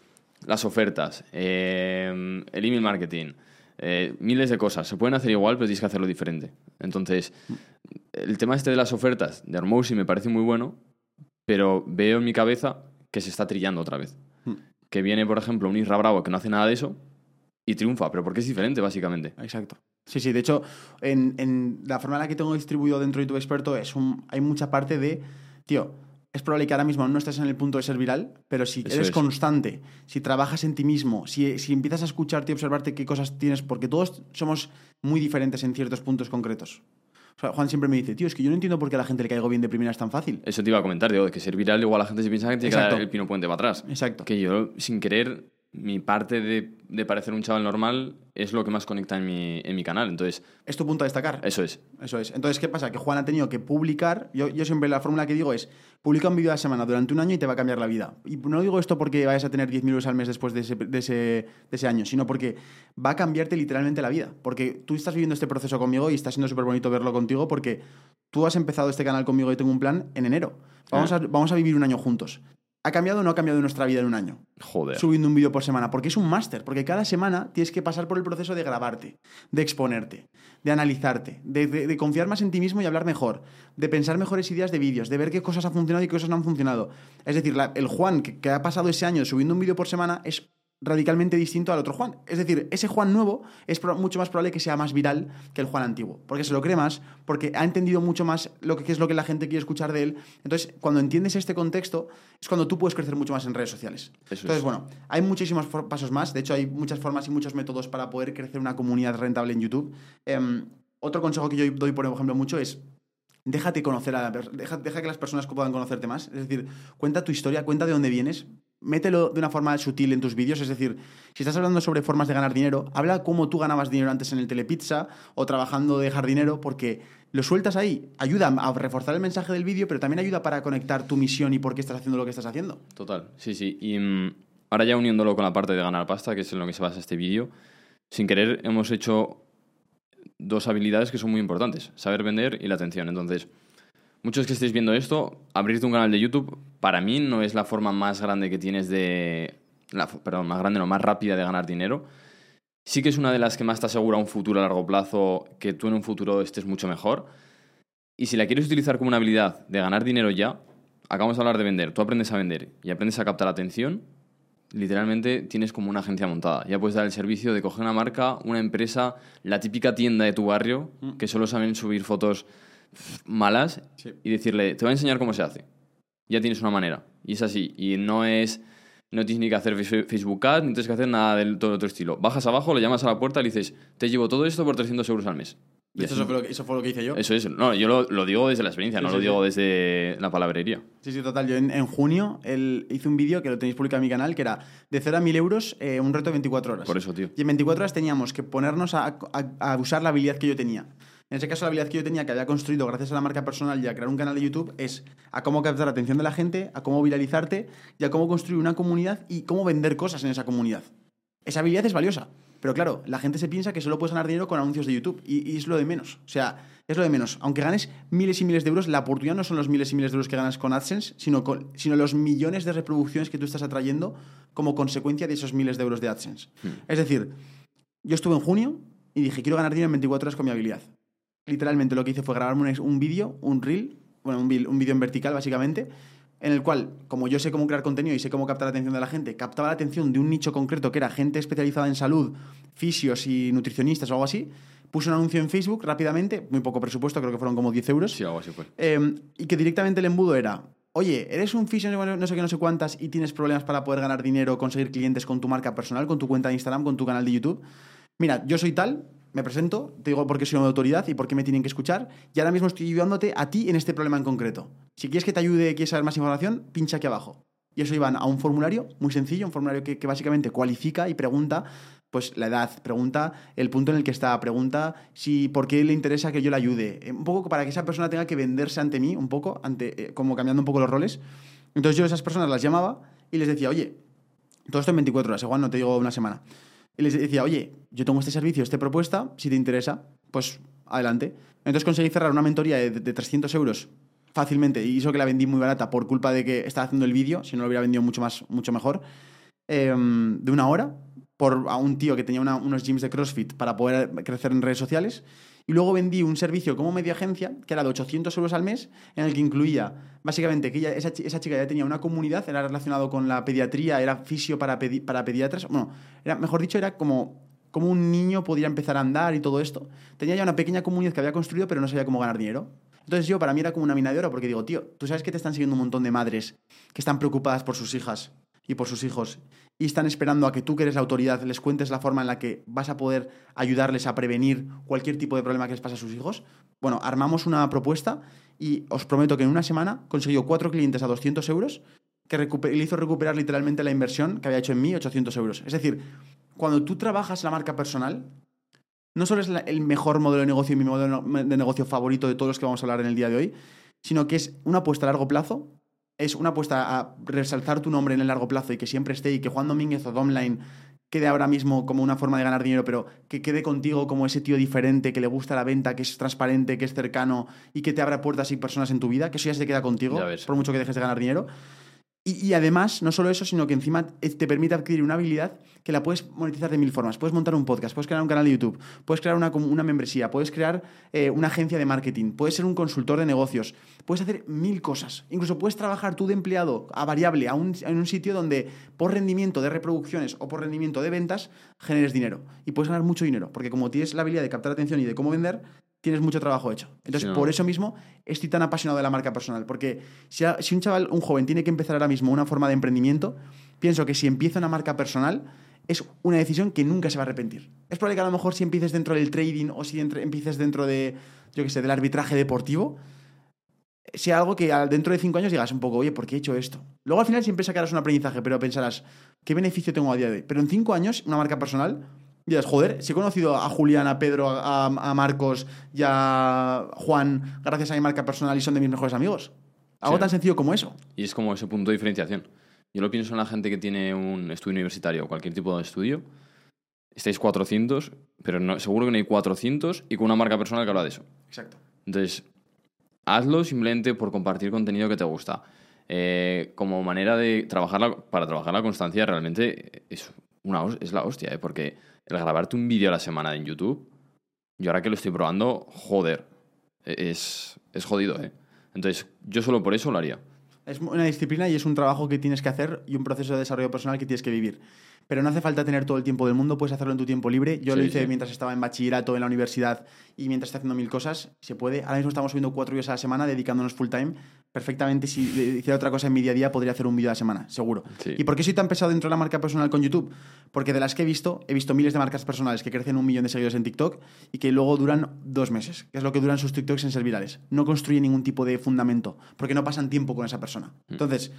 las ofertas, eh, el email marketing, eh, miles de cosas. Se pueden hacer igual, pero tienes que hacerlo diferente. Entonces, el tema este de las ofertas de Armosi me parece muy bueno, pero veo en mi cabeza que se está trillando otra vez. Hmm. Que viene, por ejemplo, un Isra Bravo que no hace nada de eso y triunfa, pero porque es diferente, básicamente. Exacto. Sí, sí, de hecho, en, en la forma en la que tengo distribuido dentro de YouTube Experto es un, hay mucha parte de, tío, es probable que ahora mismo no estés en el punto de ser viral, pero si Eso eres es. constante, si trabajas en ti mismo, si, si empiezas a escucharte y observarte qué cosas tienes, porque todos somos muy diferentes en ciertos puntos concretos. O sea, Juan siempre me dice, tío, es que yo no entiendo por qué a la gente le caigo bien de primera es tan fácil. Eso te iba a comentar, digo, de que ser viral igual la gente se piensa que tiene que dar el pino puente para atrás. Exacto. Que yo, sin querer, mi parte de, de parecer un chaval normal es lo que más conecta en mi, en mi canal. Entonces, Es tu punto a destacar. eso es. Eso es. Entonces, ¿qué pasa? Que Juan ha tenido que publicar. Yo, yo siempre la fórmula que digo es: publica un vídeo a la semana durante un año y te va a cambiar la vida. Y no digo esto porque vayas a tener 10.000 euros al mes después de ese, de, ese, de ese año, sino porque va a cambiarte literalmente la vida. Porque tú estás viviendo este proceso conmigo y está siendo súper bonito verlo contigo porque tú has empezado este canal conmigo y tengo un plan en enero. Vamos, a, vamos a vivir un año juntos. ¿Ha cambiado o no ha cambiado nuestra vida en un año? Joder. subiendo un vídeo por semana, porque es un máster, porque cada semana tienes que pasar por el proceso de grabarte, de exponerte, de analizarte, de, de- de confiar más en ti mismo y hablar mejor, de pensar mejores ideas de vídeos, de ver qué cosas han funcionado y qué cosas no han funcionado. Es decir, la- el Juan que, que ha pasado ese año subiendo un vídeo por semana es radicalmente distinto al otro Juan. Es decir, ese Juan nuevo es mucho más probable que sea más viral que el Juan antiguo, porque se lo cree más, porque ha entendido mucho más lo que qué es lo que la gente quiere escuchar de él. Entonces, cuando entiendes este contexto, es cuando tú puedes crecer mucho más en redes sociales. Eso Entonces, es. bueno, hay muchísimos pasos más. De hecho, hay muchas formas y muchos métodos para poder crecer una comunidad rentable en YouTube. Em, otro consejo que yo doy, por ejemplo, mucho es déjate conocer a la deja, deja que las personas puedan conocerte más. Es decir, cuenta tu historia, cuenta de dónde vienes. Mételo de una forma sutil en tus vídeos. Es decir, si estás hablando sobre formas de ganar dinero, habla cómo tú ganabas dinero antes en el telepizza o trabajando de jardinero, porque lo sueltas ahí. Ayuda a reforzar el mensaje del vídeo, pero también ayuda para conectar tu misión y por qué estás haciendo lo que estás haciendo. Total, sí, sí. Y mm, ahora ya uniéndolo con la parte de ganar pasta, que es en lo que se basa este vídeo, sin querer hemos hecho dos habilidades que son muy importantes, saber vender y la atención. Entonces, muchos que estéis viendo esto, abrirte un canal de YouTube, para mí no es la forma más grande que tienes de... La, perdón, más grande, no, más rápida de ganar dinero. Sí que es una de las que más te asegura un futuro a largo plazo, que tú en un futuro estés mucho mejor. Y si la quieres utilizar como una habilidad de ganar dinero ya, acabamos de hablar de vender, tú aprendes a vender y aprendes a captar atención, literalmente tienes como una agencia montada. Ya puedes dar el servicio de coger una marca, una empresa, la típica tienda de tu barrio, que solo saben subir fotos malas Sí. y decirle, te voy a enseñar cómo se hace. Ya tienes una manera. Y es así. Y no es... No tienes ni que hacer face- Facebook Ads, ni tienes que hacer nada del todo otro estilo. Bajas abajo, le llamas a la puerta y le dices, te llevo todo esto por 300 euros al mes. Y eso fue, lo que, eso fue lo que hice yo. eso es. No, yo lo, lo digo desde la experiencia, Sí, no sí, lo digo sí. desde la palabrería. Sí, sí, total. Yo en, en junio el- hice un vídeo que lo tenéis publicado en mi canal, que era de 0 a 1000 euros, eh, un reto de 24 horas. Por eso, tío. Y en 24 horas teníamos que ponernos a, a- a usar la habilidad que yo tenía. En ese caso, la habilidad que yo tenía, que había construido gracias a la marca personal y a crear un canal de YouTube, es a cómo captar la atención de la gente, a cómo viralizarte y a cómo construir una comunidad y cómo vender cosas en esa comunidad. Esa habilidad es valiosa. Pero claro, la gente se piensa que solo puedes ganar dinero con anuncios de YouTube y, y es lo de menos. O sea, es lo de menos. Aunque ganes miles y miles de euros, la oportunidad no son los miles y miles de euros que ganas con AdSense, sino, con, sino los millones de reproducciones que tú estás atrayendo como consecuencia de esos miles de euros de AdSense. Es decir, yo estuve en junio y dije, quiero ganar dinero en 24 horas con mi habilidad. Literalmente lo que hice fue grabarme un, un vídeo, un reel, bueno, un, un vídeo en vertical básicamente, en el cual, como yo sé cómo crear contenido y sé cómo captar la atención de la gente, captaba la atención de un nicho concreto que era gente especializada en salud, fisios y nutricionistas o algo así, puse un anuncio en Facebook rápidamente, muy poco presupuesto, creo que fueron como 10 euros, Sí, algo así fue. eh, y que directamente el embudo era, oye, eres un fisio no sé qué, no sé cuántas y tienes problemas para poder ganar dinero, conseguir clientes con tu marca personal, con tu cuenta de Instagram, con tu canal de YouTube. Mira, yo soy tal, me presento, te digo por qué soy una autoridad y por qué me tienen que escuchar, y ahora mismo estoy ayudándote a ti en este problema en concreto. Si quieres que te ayude, quieres saber más información, pincha aquí abajo. Y eso iban a un formulario muy sencillo, un formulario que, básicamente cualifica y pregunta pues la edad, pregunta el punto en el que está, pregunta si por qué le interesa que yo le ayude. Eh, Un poco para que esa persona tenga que venderse ante mí, un poco, ante, eh, como cambiando un poco los roles. Entonces yo a esas personas las llamaba y les decía, oye, todo esto en 24 horas, igual no te digo una semana. Y les decía, oye, yo tengo este servicio, esta propuesta, si te interesa, pues adelante. Entonces conseguí cerrar una mentoría de, de 300 euros fácilmente y eso que la vendí muy barata por culpa de que estaba haciendo el vídeo, si no lo hubiera vendido mucho, más, mucho mejor, em, de una hora por a un tío que tenía unos gyms de CrossFit para poder crecer en redes sociales. Y luego vendí un servicio como media agencia, que era de 800 euros al mes, en el que incluía, básicamente, que ella- esa, esa chica ya tenía una comunidad, era relacionado con la pediatría, era fisio para, pedi- para pediatras. Bueno, era, mejor dicho, era como, como un niño podía empezar a andar y todo esto. Tenía ya una pequeña comunidad que había construido, pero no sabía cómo ganar dinero. Entonces yo, para mí era como una mina de oro, porque digo, tío, tú sabes que te están siguiendo un montón de madres que están preocupadas por sus hijas y por sus hijos y están esperando a que tú, que eres la autoridad, les cuentes la forma en la que vas a poder ayudarles a prevenir cualquier tipo de problema que les pase a sus hijos. Bueno, armamos una propuesta y os prometo que en una semana consiguió cuatro clientes a 200 euros que le hizo recuperar literalmente la inversión que había hecho en mí, 800 euros. Es decir, cuando tú trabajas la marca personal, no solo es el mejor modelo de negocio y mi modelo de negocio favorito de todos los que vamos a hablar en el día de hoy, sino que es una apuesta a largo plazo, es una apuesta a resaltar tu nombre en el largo plazo y que siempre esté y que Juan Domínguez o Domline quede ahora mismo como una forma de ganar dinero, pero que quede contigo como ese tío diferente, que le gusta la venta, que es transparente, que es cercano y que te abra puertas y personas en tu vida, que eso ya se queda contigo, por mucho que dejes de ganar dinero. Y, y además, no solo eso, sino que encima te permite adquirir una habilidad que la puedes monetizar de mil formas. Puedes montar un podcast, puedes crear un canal de YouTube, puedes crear una, una membresía, puedes crear eh, una agencia de marketing, puedes ser un consultor de negocios, puedes hacer mil cosas. Incluso puedes trabajar tú de empleado a variable a un, en un sitio donde por rendimiento de reproducciones o por rendimiento de ventas generes dinero. Y puedes ganar mucho dinero, porque como tienes la habilidad de captar atención y de cómo vender, tienes mucho trabajo hecho. Entonces, Sí, no. por eso mismo estoy tan apasionado de la marca personal, porque si, a- si un chaval, un joven, tiene que empezar ahora mismo una forma de emprendimiento, pienso que si empieza una marca personal es una decisión que nunca se va a arrepentir. Es probable que a lo mejor si empieces dentro del trading o si entre- empieces dentro de, yo qué sé, del arbitraje deportivo, sea algo que dentro de cinco años digas un poco, oye, ¿por qué he hecho esto? Luego al final siempre sacarás un aprendizaje, pero pensarás, ¿qué beneficio tengo a día de hoy? Pero en cinco años, una marca personal, dirás, joder, si he conocido a Julián, a Pedro, a, a Marcos y a Juan gracias a mi marca personal y son de mis mejores amigos. Algo Sí. tan sencillo como eso. Y es como ese punto de diferenciación. Yo lo pienso en la gente que tiene un estudio universitario o cualquier tipo de estudio. Estáis 400, pero no, seguro que no hay 400 y con una marca personal que habla de eso. Exacto. Entonces, hazlo simplemente por compartir contenido que te gusta. Eh, como manera de trabajar la- para trabajar la constancia realmente es, una, es la hostia, ¿eh? porque el grabarte un vídeo a la semana en YouTube, yo ahora que lo estoy probando, joder, e- es, es jodido. ¿eh? Entonces, yo solo por eso lo haría. Es una disciplina y es un trabajo que tienes que hacer y un proceso de desarrollo personal que tienes que vivir. Pero no hace falta tener todo el tiempo del mundo, puedes hacerlo en tu tiempo libre. Yo lo hice sí. mientras estaba en bachillerato, en la universidad y mientras estaba haciendo mil cosas. Se puede. Ahora mismo estamos subiendo cuatro vídeos a la semana dedicándonos full time. Perfectamente, si hiciera otra cosa en mi día a día, podría hacer un vídeo a la semana, seguro. Sí. ¿Y por qué soy tan pesado dentro de la marca personal con YouTube? Porque de las que he visto, he visto miles de marcas personales que crecen un millón de seguidores en TikTok y que luego duran dos meses, que es lo que duran sus TikToks en ser virales. No construyen ningún tipo de fundamento, porque no pasan tiempo con esa persona. Entonces,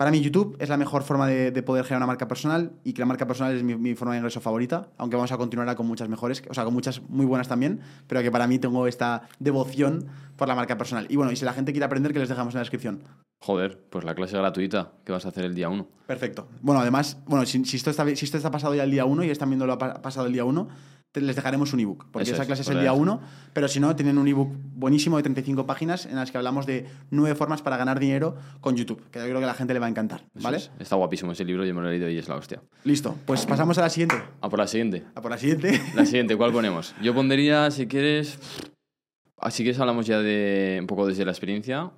para mí YouTube es la mejor forma de, de poder generar una marca personal y que la marca personal es mi, mi forma de ingreso favorita, aunque vamos a continuar con muchas mejores, o sea, con muchas muy buenas también, pero que para mí tengo esta devoción por la marca personal. Y bueno, y si la gente quiere aprender, que les dejamos en la descripción. Joder, pues la clase gratuita que vas a hacer el día 1. Perfecto. Bueno, además, bueno, si, si esto está, si esto está pasado ya el día 1 y están viendo lo pa- pasado el día 1, les dejaremos un ebook, porque Eso esa es, clase es el día ya. 1, pero si no, tienen un ebook buenísimo de 35 páginas en las que hablamos de nueve formas para ganar dinero con YouTube, que yo creo que a la gente le va a encantar, Eso ¿vale? es. Está guapísimo ese libro, yo me lo he leído y es la hostia. Listo, pues pasamos a la siguiente. A por la siguiente. A por la siguiente. La siguiente, ¿cuál ponemos? Yo pondría, si quieres... ah, Si quieres hablamos ya de un poco desde la experiencia.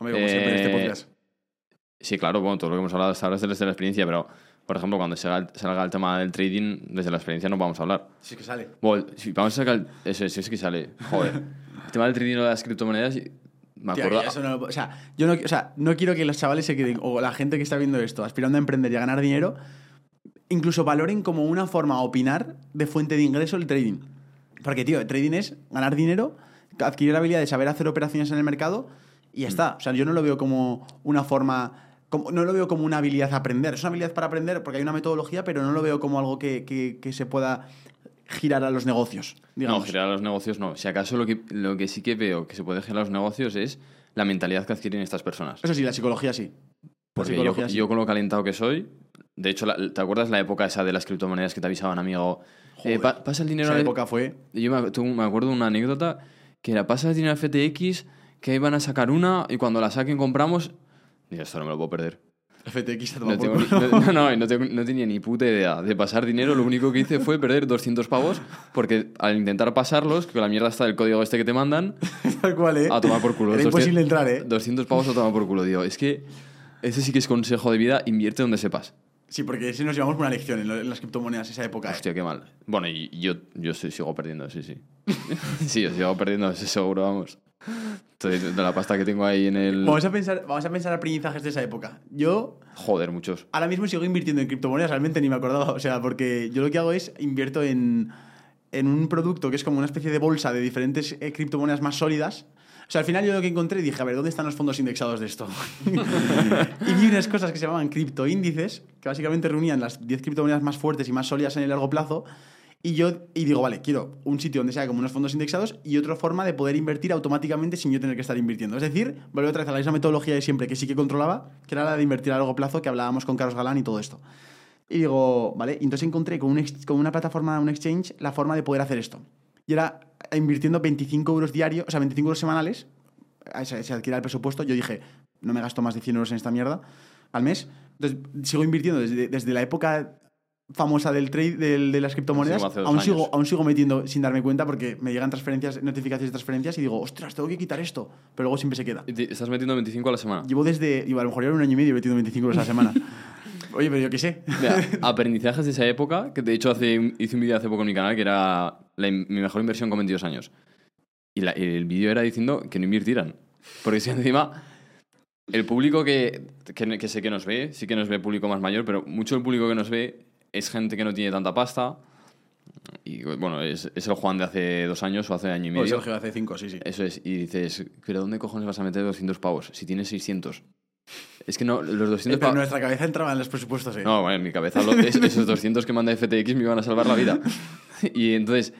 Como siempre en este Eh, podcast. Sí, claro, bueno, todo lo que hemos hablado hasta ahora es desde la experiencia, pero, por ejemplo, cuando salga el, salga el tema del trading, desde la experiencia no vamos a hablar. Sí que sale. Bueno, si vamos a sacar... el- Eso es, es que sale. Joder. El tema del trading o de las criptomonedas, me acuerdo... no lo- o, sea, yo no, o sea, no quiero que los chavales se queden, o la gente que está viendo esto, aspirando a emprender y a ganar dinero, incluso valoren como una forma a opinar de fuente de ingreso el trading. Porque, tío, el trading es ganar dinero, adquirir la habilidad de saber hacer operaciones en el mercado y ya está. O sea, yo no lo veo como una forma. como- no lo veo como una habilidad a aprender. Es una habilidad para aprender porque hay una metodología, pero no lo veo como algo que, que- que se pueda girar a los negocios. Digamos. No, girar a los negocios no. Si acaso lo que, lo que sí que veo que se puede girar a los negocios es la mentalidad que adquieren estas personas. Eso sí, la psicología sí. Porque yo, psicología sí. yo con lo calentado que soy, de hecho, ¿te acuerdas la época esa de las criptomonedas que te avisaban, amigo? Eh, Joder, pa- pasa el dinero... Esa época fue. Yo me, me acuerdo una anécdota que era, pasa el dinero al FTX, que iban a sacar una y cuando la saquen compramos... Digo, esto no me lo puedo perder. FTX No, tengo no, no, no, tengo- no tenía ni puta idea de pasar dinero. Lo único que hice fue perder 200 pavos porque al intentar pasarlos, que la mierda está el código este que te mandan, Tal cual, ¿eh? a tomar por culo. Era 200 imposible entrar, ¿eh? 200 pavos a tomar por culo, tío. Es que ese sí que es consejo de vida, invierte donde sepas. Sí, porque ese nos llevamos una lección en, lo- en las criptomonedas esa época. ¿eh? Hostia, qué mal. Bueno, y yo, yo sí sigo perdiendo, sí, sí. sí, yo sigo perdiendo, eso seguro, vamos. De, de la pasta que tengo ahí en el... Vamos a pensar, vamos a pensar aprendizajes de esa época. Yo Joder, muchos. ahora mismo sigo invirtiendo en criptomonedas, realmente ni me acordaba. O sea, porque yo lo que hago es invierto en, en un producto que es como una especie de bolsa de diferentes eh, criptomonedas más sólidas. Sea, al final yo lo que encontré dije, a ver, ¿dónde están los fondos indexados de esto? y vi unas cosas que se llamaban criptoíndices, que básicamente reunían las 10 criptomonedas más fuertes y más sólidas en el largo plazo. Y yo y digo, vale, quiero un sitio donde sea como unos fondos indexados y otra forma de poder invertir automáticamente sin yo tener que estar invirtiendo. Es decir, vuelvo otra vez a la misma metodología de siempre que sí que controlaba, que era la de invertir a largo plazo, que hablábamos con Carlos Galán y todo esto. Y digo, vale, y entonces encontré con, con una plataforma, un exchange, la forma de poder hacer esto. Y era invirtiendo 25 euros diarios, o sea, 25 euros semanales, se, se adquiera el presupuesto. Yo dije, no me gasto más de 100 euros en esta mierda al mes. Entonces, sigo invirtiendo desde, desde la época famosa del trade del- de las criptomonedas. Sí, aún, sigo, aún sigo metiendo sin darme cuenta porque me llegan transferencias, notificaciones de transferencias y digo, ostras, tengo que quitar esto. Pero luego siempre se queda. Y te- Estás metiendo 25 a la semana. Llevo desde, digo, a lo mejor llevo un año y medio metiendo 25 euros a la semana. Oye, pero yo qué sé. Mira, aprendizajes de esa época, que de hecho hace, hice un vídeo hace poco en mi canal que era la mi mejor inversión con 22 años. Y la- el vídeo era diciendo que no invirtieran. Porque si encima el público que, que, que sé que nos ve, sí que nos ve público más mayor, pero mucho del público que nos ve es gente que no tiene tanta pasta. Y bueno, es, es el Juan de hace dos años o hace año y O medio. Sergio hace 5, sí, sí. Eso es, y dices, ¿pero dónde cojones vas a meter 200 pavos si tienes 600? Es que no, los Eh, 200 pero en nuestra cabeza entraban los presupuestos, ¿eh? No, bueno, en mi cabeza lo- es- esos 200 que manda FTX me iban a salvar la vida. Y entonces,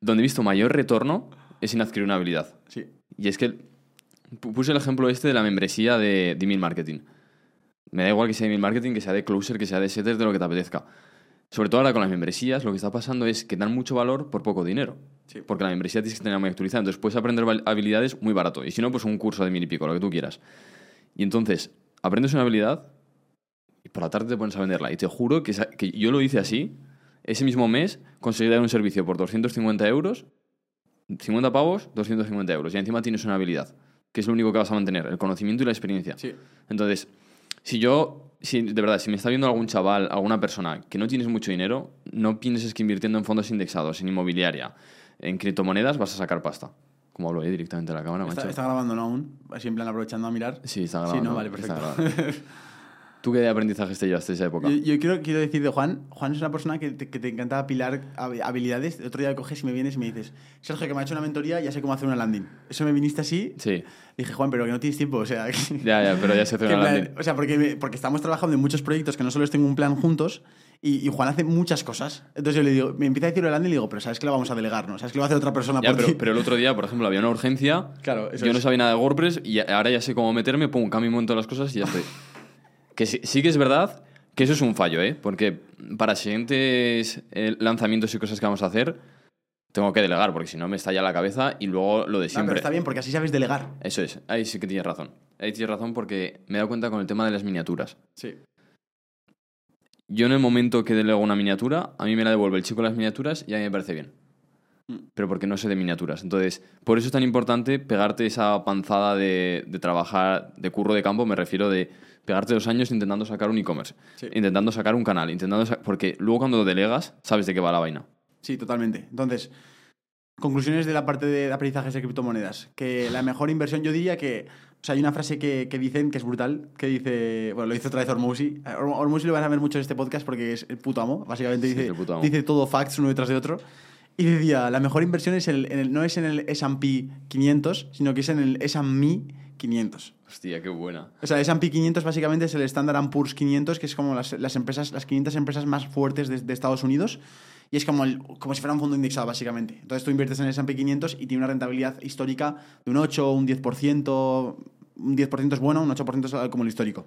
donde he visto mayor retorno es en adquirir una habilidad. Sí. Y es que pu- puse el ejemplo este de la membresía de, de email marketing. Me da igual que sea de email marketing, que sea de closer, que sea de setters, de lo que te apetezca. Sobre todo ahora con las membresías, lo que está pasando es que dan mucho valor por poco dinero. Sí. Porque la membresía tienes que tener muy actualizada. Entonces puedes aprender habilidades muy barato. Y si no, pues un curso de mil y pico, lo que tú quieras. Y entonces, aprendes una habilidad y por la tarde te pones a venderla. Y te juro que, que yo lo hice así. Ese mismo mes conseguí dar un servicio por 250 euros, 50 pavos, 250 euros. Y encima tienes una habilidad. que es lo único que vas a mantener, el conocimiento y la experiencia. Sí. Entonces, si yo, si, de verdad, si me está viendo algún chaval, alguna persona que no tienes mucho dinero, no pienses que invirtiendo en fondos indexados, en inmobiliaria, en criptomonedas, vas a sacar pasta. Como hablo ahí directamente a la cámara, Está, macho. está grabando, ¿no? Aún. Así en plan aprovechando a mirar. Sí, está Sí, grabando. no, vale, perfecto. ¿Tú qué aprendizajes te llevaste esa época? Yo, yo quiero, quiero decir de Juan, Juan es una persona que te, que te encanta apilar hab- habilidades. El otro día coges y me vienes y me dices, Sergio, que me ha hecho una mentoría, ya sé cómo hacer una landing. Eso me viniste así. Sí, Dije, Juan, pero que no tienes tiempo, o sea... que- ya, ya, pero ya se hace que una plan- landing. o sea, porque, me- porque estamos trabajando en muchos proyectos que no solo tengo un plan juntos y, y Juan hace muchas cosas. Entonces yo le digo, me empieza a decir landing y le digo, pero sabes que lo vamos a delegar, ¿no? Sabes que lo va a hacer otra persona Ya, por pero, ti. pero el otro día, por ejemplo, había una urgencia. Claro, eso Yo no es. sabía nada de WordPress y ahora ya sé cómo meterme, pum, cambio un montón de las cosas y ya estoy. Que sí, sí que es verdad que eso es un fallo, ¿eh? Porque para siguientes eh, lanzamientos y cosas que vamos a hacer, tengo que delegar, porque si no me estalla la cabeza y luego lo de siempre. pero está bien, porque así sabes delegar. Eso es, ahí sí que tienes razón. Ahí tienes razón porque me he dado cuenta con el tema de las miniaturas. Sí. Yo en el momento que delego una miniatura, a mí me la devuelve el chico las miniaturas y a mí me parece bien. Mm. Pero porque no sé de miniaturas. Entonces, por eso es tan importante pegarte esa panzada de, de trabajar, de curro de campo, me refiero de pegarte dos años intentando sacar un e-commerce, Sí. intentando sacar un canal, intentando porque luego cuando lo delegas, sabes de qué va la vaina. Sí, totalmente. Entonces, conclusiones de la parte de aprendizajes de criptomonedas. Que la mejor inversión, yo diría que. O sea, hay una frase que, que dicen que es brutal, que dice. Bueno, lo hizo otra vez Ormusi. Ormusi lo van a ver mucho en este podcast porque es el puto amo. Básicamente Sí, dice, amo. dice todo facts uno detrás de otro. Y decía: la mejor inversión es el, en el- no es en el SP 500, sino que es en el S&P 500. Hostia, qué buena. O sea, S&P 500 básicamente es el Standard Poor's 500, que es como las, las empresas, las 500 empresas más fuertes de, de Estados Unidos. Y es como, como si fuera un fondo indexado, básicamente. Entonces tú inviertes en el S&P 500 y tiene una rentabilidad histórica de un 8, un 10%. Un 10% es bueno, un 8% es como el histórico.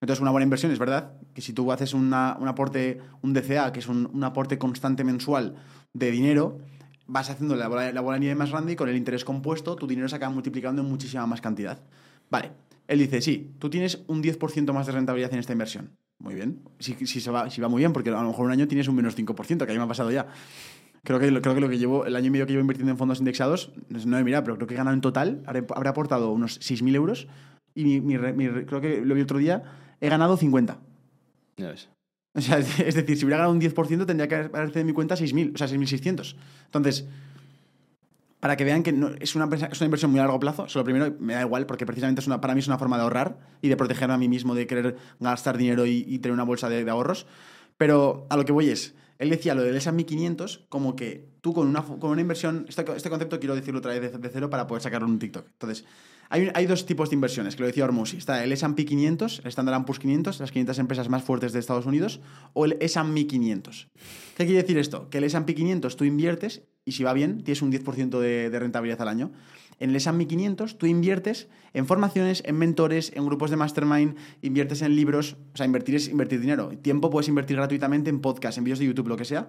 Entonces, una buena inversión es verdad que si tú haces un aporte, un DCA, que es un, un aporte constante mensual de dinero, vas haciendo la bola, la de más grande y con el interés compuesto tu dinero se acaba multiplicando en muchísima más cantidad. Vale, él dice, sí, tú tienes un 10% más de rentabilidad en esta inversión. Muy bien, si, si, se va, si va muy bien, porque a lo mejor un año tienes un menos 5%, que a mí me ha pasado ya. Creo que, creo que lo que llevo, el año y medio que llevo invirtiendo en fondos indexados, no he mirado, pero creo que he ganado en total, habré, habré aportado unos 6.000 euros y mi, mi mi re- creo que lo vi otro día, he ganado 50. Ya ves. O sea, es decir, si hubiera ganado un 10%, tendría que haberse de mi cuenta 6.000, o sea, 6.600. Entonces, para que vean que no- es, una, es una inversión muy a largo plazo, eso lo primero me da igual, porque precisamente es una, para mí es una forma de ahorrar y de protegerme a mí mismo de querer gastar dinero y, tener una bolsa de, ahorros. Pero a lo que voy es, él decía lo del S&P 500 como que tú con una, con una inversión, este, este concepto quiero decirlo otra vez de, de cero para poder sacarlo en un TikTok. Entonces, hay, dos tipos de inversiones, que lo decía Ormusi. Está el S&P 500, el Standard Poor's 500, las 500 empresas más fuertes de Estados Unidos, o el S&P 500. ¿Qué quiere decir esto? Que el S&P 500 tú inviertes y si va bien, tienes un 10% de, de rentabilidad al año. En el S&P 500 tú inviertes en formaciones, en mentores, en grupos de mastermind, inviertes en libros, o sea, invertir es invertir dinero. Tiempo puedes invertir gratuitamente en podcast, en vídeos de YouTube, lo que sea,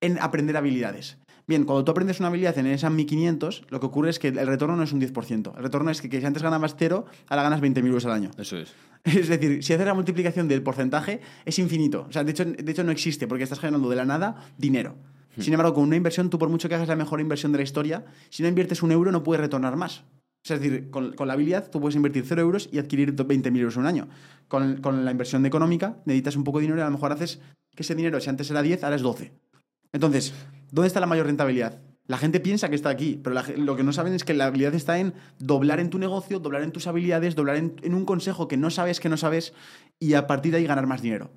en aprender habilidades. Bien, cuando tú aprendes una habilidad en el S&P 500, lo que ocurre es que el retorno no es un 10%. El retorno es que, que si antes ganabas cero, ahora ganas 20.000 euros al año. Eso es. Es decir, si haces la multiplicación del porcentaje, es infinito. O sea, de hecho, de hecho no existe, porque estás generando de la nada dinero. Sin embargo, con una inversión, tú por mucho que hagas la mejor inversión de la historia, si no inviertes un euro, no puedes retornar más. O sea, Es decir, con, con la habilidad tú puedes invertir 0 euros y adquirir 20.000 euros en un año. Con, con la inversión económica necesitas un poco de dinero y a lo mejor haces que ese dinero, si antes era 10, ahora es 12. Entonces, ¿dónde está la mayor rentabilidad? La gente piensa que está aquí, pero lo que no saben es que la habilidad está en doblar en tu negocio, doblar en tus habilidades, doblar en, en un consejo que no sabes que no sabes y a partir de ahí ganar más dinero.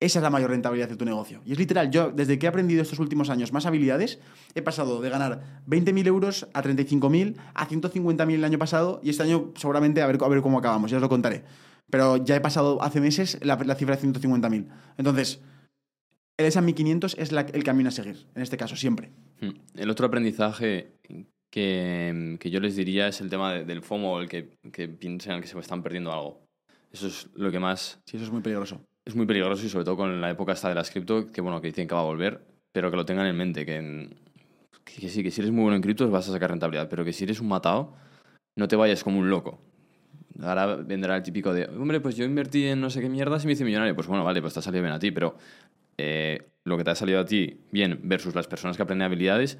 Esa es la mayor rentabilidad de tu negocio. Y es literal, yo desde que he aprendido estos últimos años más habilidades, he pasado de ganar 20.000 euros a 35.000, a 150.000 el año pasado y este año seguramente a ver, a ver cómo acabamos, ya os lo contaré. Pero ya he pasado hace meses la, la cifra de 150.000. Entonces, el S&P 500 es la- el camino a seguir, en este caso, siempre. Mm. El otro aprendizaje que, que yo les diría es el tema de- del FOMO, el que, que piensan que se están perdiendo algo. Eso es lo que más Sí, eso es muy peligroso. es muy peligroso y sobre todo con la época esta de las cripto, que bueno, que dicen que va a volver, pero que lo tengan en mente, que, en- que, que sí, que si eres muy bueno en criptos vas a sacar rentabilidad, pero que si eres un matado, no te vayas como un loco. Ahora vendrá el típico de, hombre, pues yo invertí en no sé qué mierdas y me hice millonario. Pues bueno, vale, pues te ha salido bien a ti, pero eh, lo que te ha salido a ti bien versus las personas que aprenden habilidades,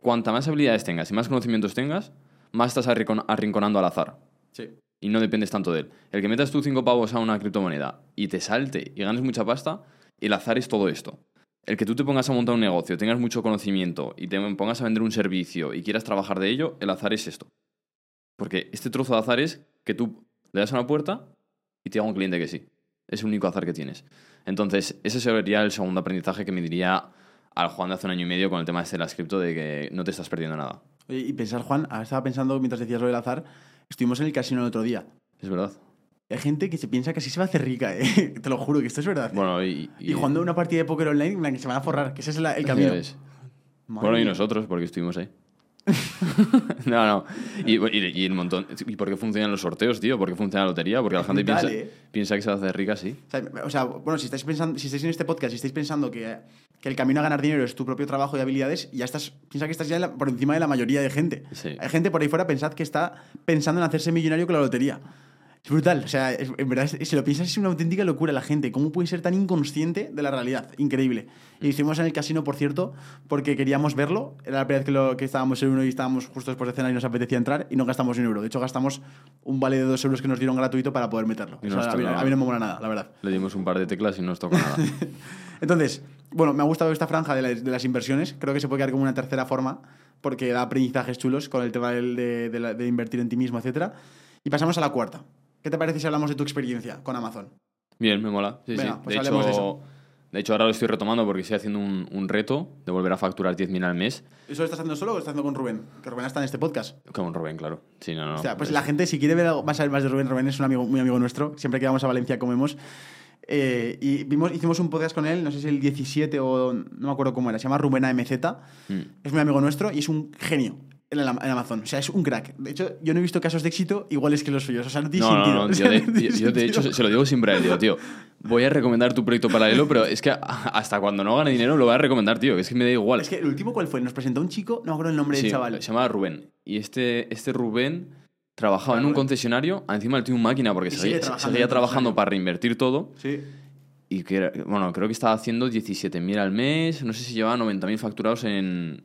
cuanta más habilidades tengas y más conocimientos tengas, más estás arrincon- arrinconando al azar. Sí. Y no dependes tanto de él. El que metas tú cinco pavos a una criptomoneda y te salte y ganes mucha pasta, el azar es todo esto. El que tú te pongas a montar un negocio, tengas mucho conocimiento y te pongas a vender un servicio y quieras trabajar de ello, el azar es esto. Porque este trozo de azar es que tú le das a una puerta y te llega un cliente que sí. Es el único azar que tienes. Entonces, ese sería el segundo aprendizaje que me diría al Juan de hace un año y medio con el tema este de las cripto de que no te estás perdiendo nada. Oye, y pensar, Juan, ahora estaba pensando mientras decías lo del azar, estuvimos en el casino el otro día. Es verdad. Hay gente que se piensa que así se va a hacer rica, ¿eh? Te lo juro que esto es verdad. Bueno, y, y, jugando una partida de póker online en la que se van a forrar, que ese es la- el camino. Bueno, y nosotros, porque estuvimos ahí. no, no. Y, y, montón. ¿Y por qué funcionan los sorteos, tío? ¿Por qué funciona la lotería? Porque la gente piensa, piensa que se hacer rica, sí. O sea, o sea, bueno, si estáis pensando, si estáis en este podcast y estáis pensando que, que el camino a ganar dinero es tu propio trabajo y habilidades, ya estás, piensa que estás ya por encima de la mayoría de gente. Sí. Hay gente por ahí fuera, pensad que está pensando en hacerse millonario con la lotería. Es brutal, o sea, es- en verdad, si lo piensas es una auténtica locura la gente. ¿Cómo puede ser tan inconsciente de la realidad? Increíble. Y hicimos en el casino, por cierto, porque queríamos verlo. Era la primera vez que, lo, que estábamos en uno y estábamos justo después de cenar y nos apetecía entrar y no gastamos un euro. De hecho, gastamos un vale de dos euros que nos dieron gratuito para poder meterlo. O sea, a, mí, a mí no me mola nada, la verdad. Le dimos un par de teclas y no nos tocó nada. Entonces, bueno, me ha gustado esta franja de, las- de las inversiones. Creo que se puede quedar como una tercera forma porque da aprendizajes chulos con el tema de, de la- de invertir en ti mismo, etcétera. Y pasamos a la cuarta. ¿Qué te parece si hablamos de tu experiencia con Amazon? Bien, me mola. Sí, Venga, sí. pues de, hecho, de eso. de hecho, ahora lo estoy retomando porque estoy haciendo un, un reto de volver a facturar 10.000 al mes. ¿Eso lo estás haciendo solo o lo estás haciendo con Rubén? Que Rubén está en este podcast. Con Rubén, claro. Sí, no, no. o sea, pues es- la gente, si quiere ver algo más, más de Rubén, Rubén es un amigo, muy amigo nuestro. Siempre que vamos a Valencia comemos. Eh, y vimos, hicimos un podcast con él, no sé si el 17 o no me acuerdo cómo era, se llama Rubén AMZ. Mm. Es muy amigo nuestro y es un genio en, el- en Amazon. O sea, es un crack. De hecho, yo no he visto casos de éxito iguales que los suyos. O sea, no tiene No, no, sentido. no, O sea, yo de, no yo- yo de hecho se lo digo siempre a él, digo, tío, voy a recomendar tu proyecto paralelo, pero es que hasta cuando no gane dinero lo voy a recomendar, tío, que es que me da igual. Es que el último, ¿cuál fue? Nos presentó un chico, no me acuerdo el nombre Sí, del chaval. se llama Rubén. Y este, este Rubén trabajaba en un Rubén. concesionario, encima él tiene un máquina porque seguía, trabajando seguía trabajando para reinvertir todo. Sí. Y que, era- bueno, creo que estaba haciendo 17.000 al mes, no sé si llevaba 90.000 facturados en...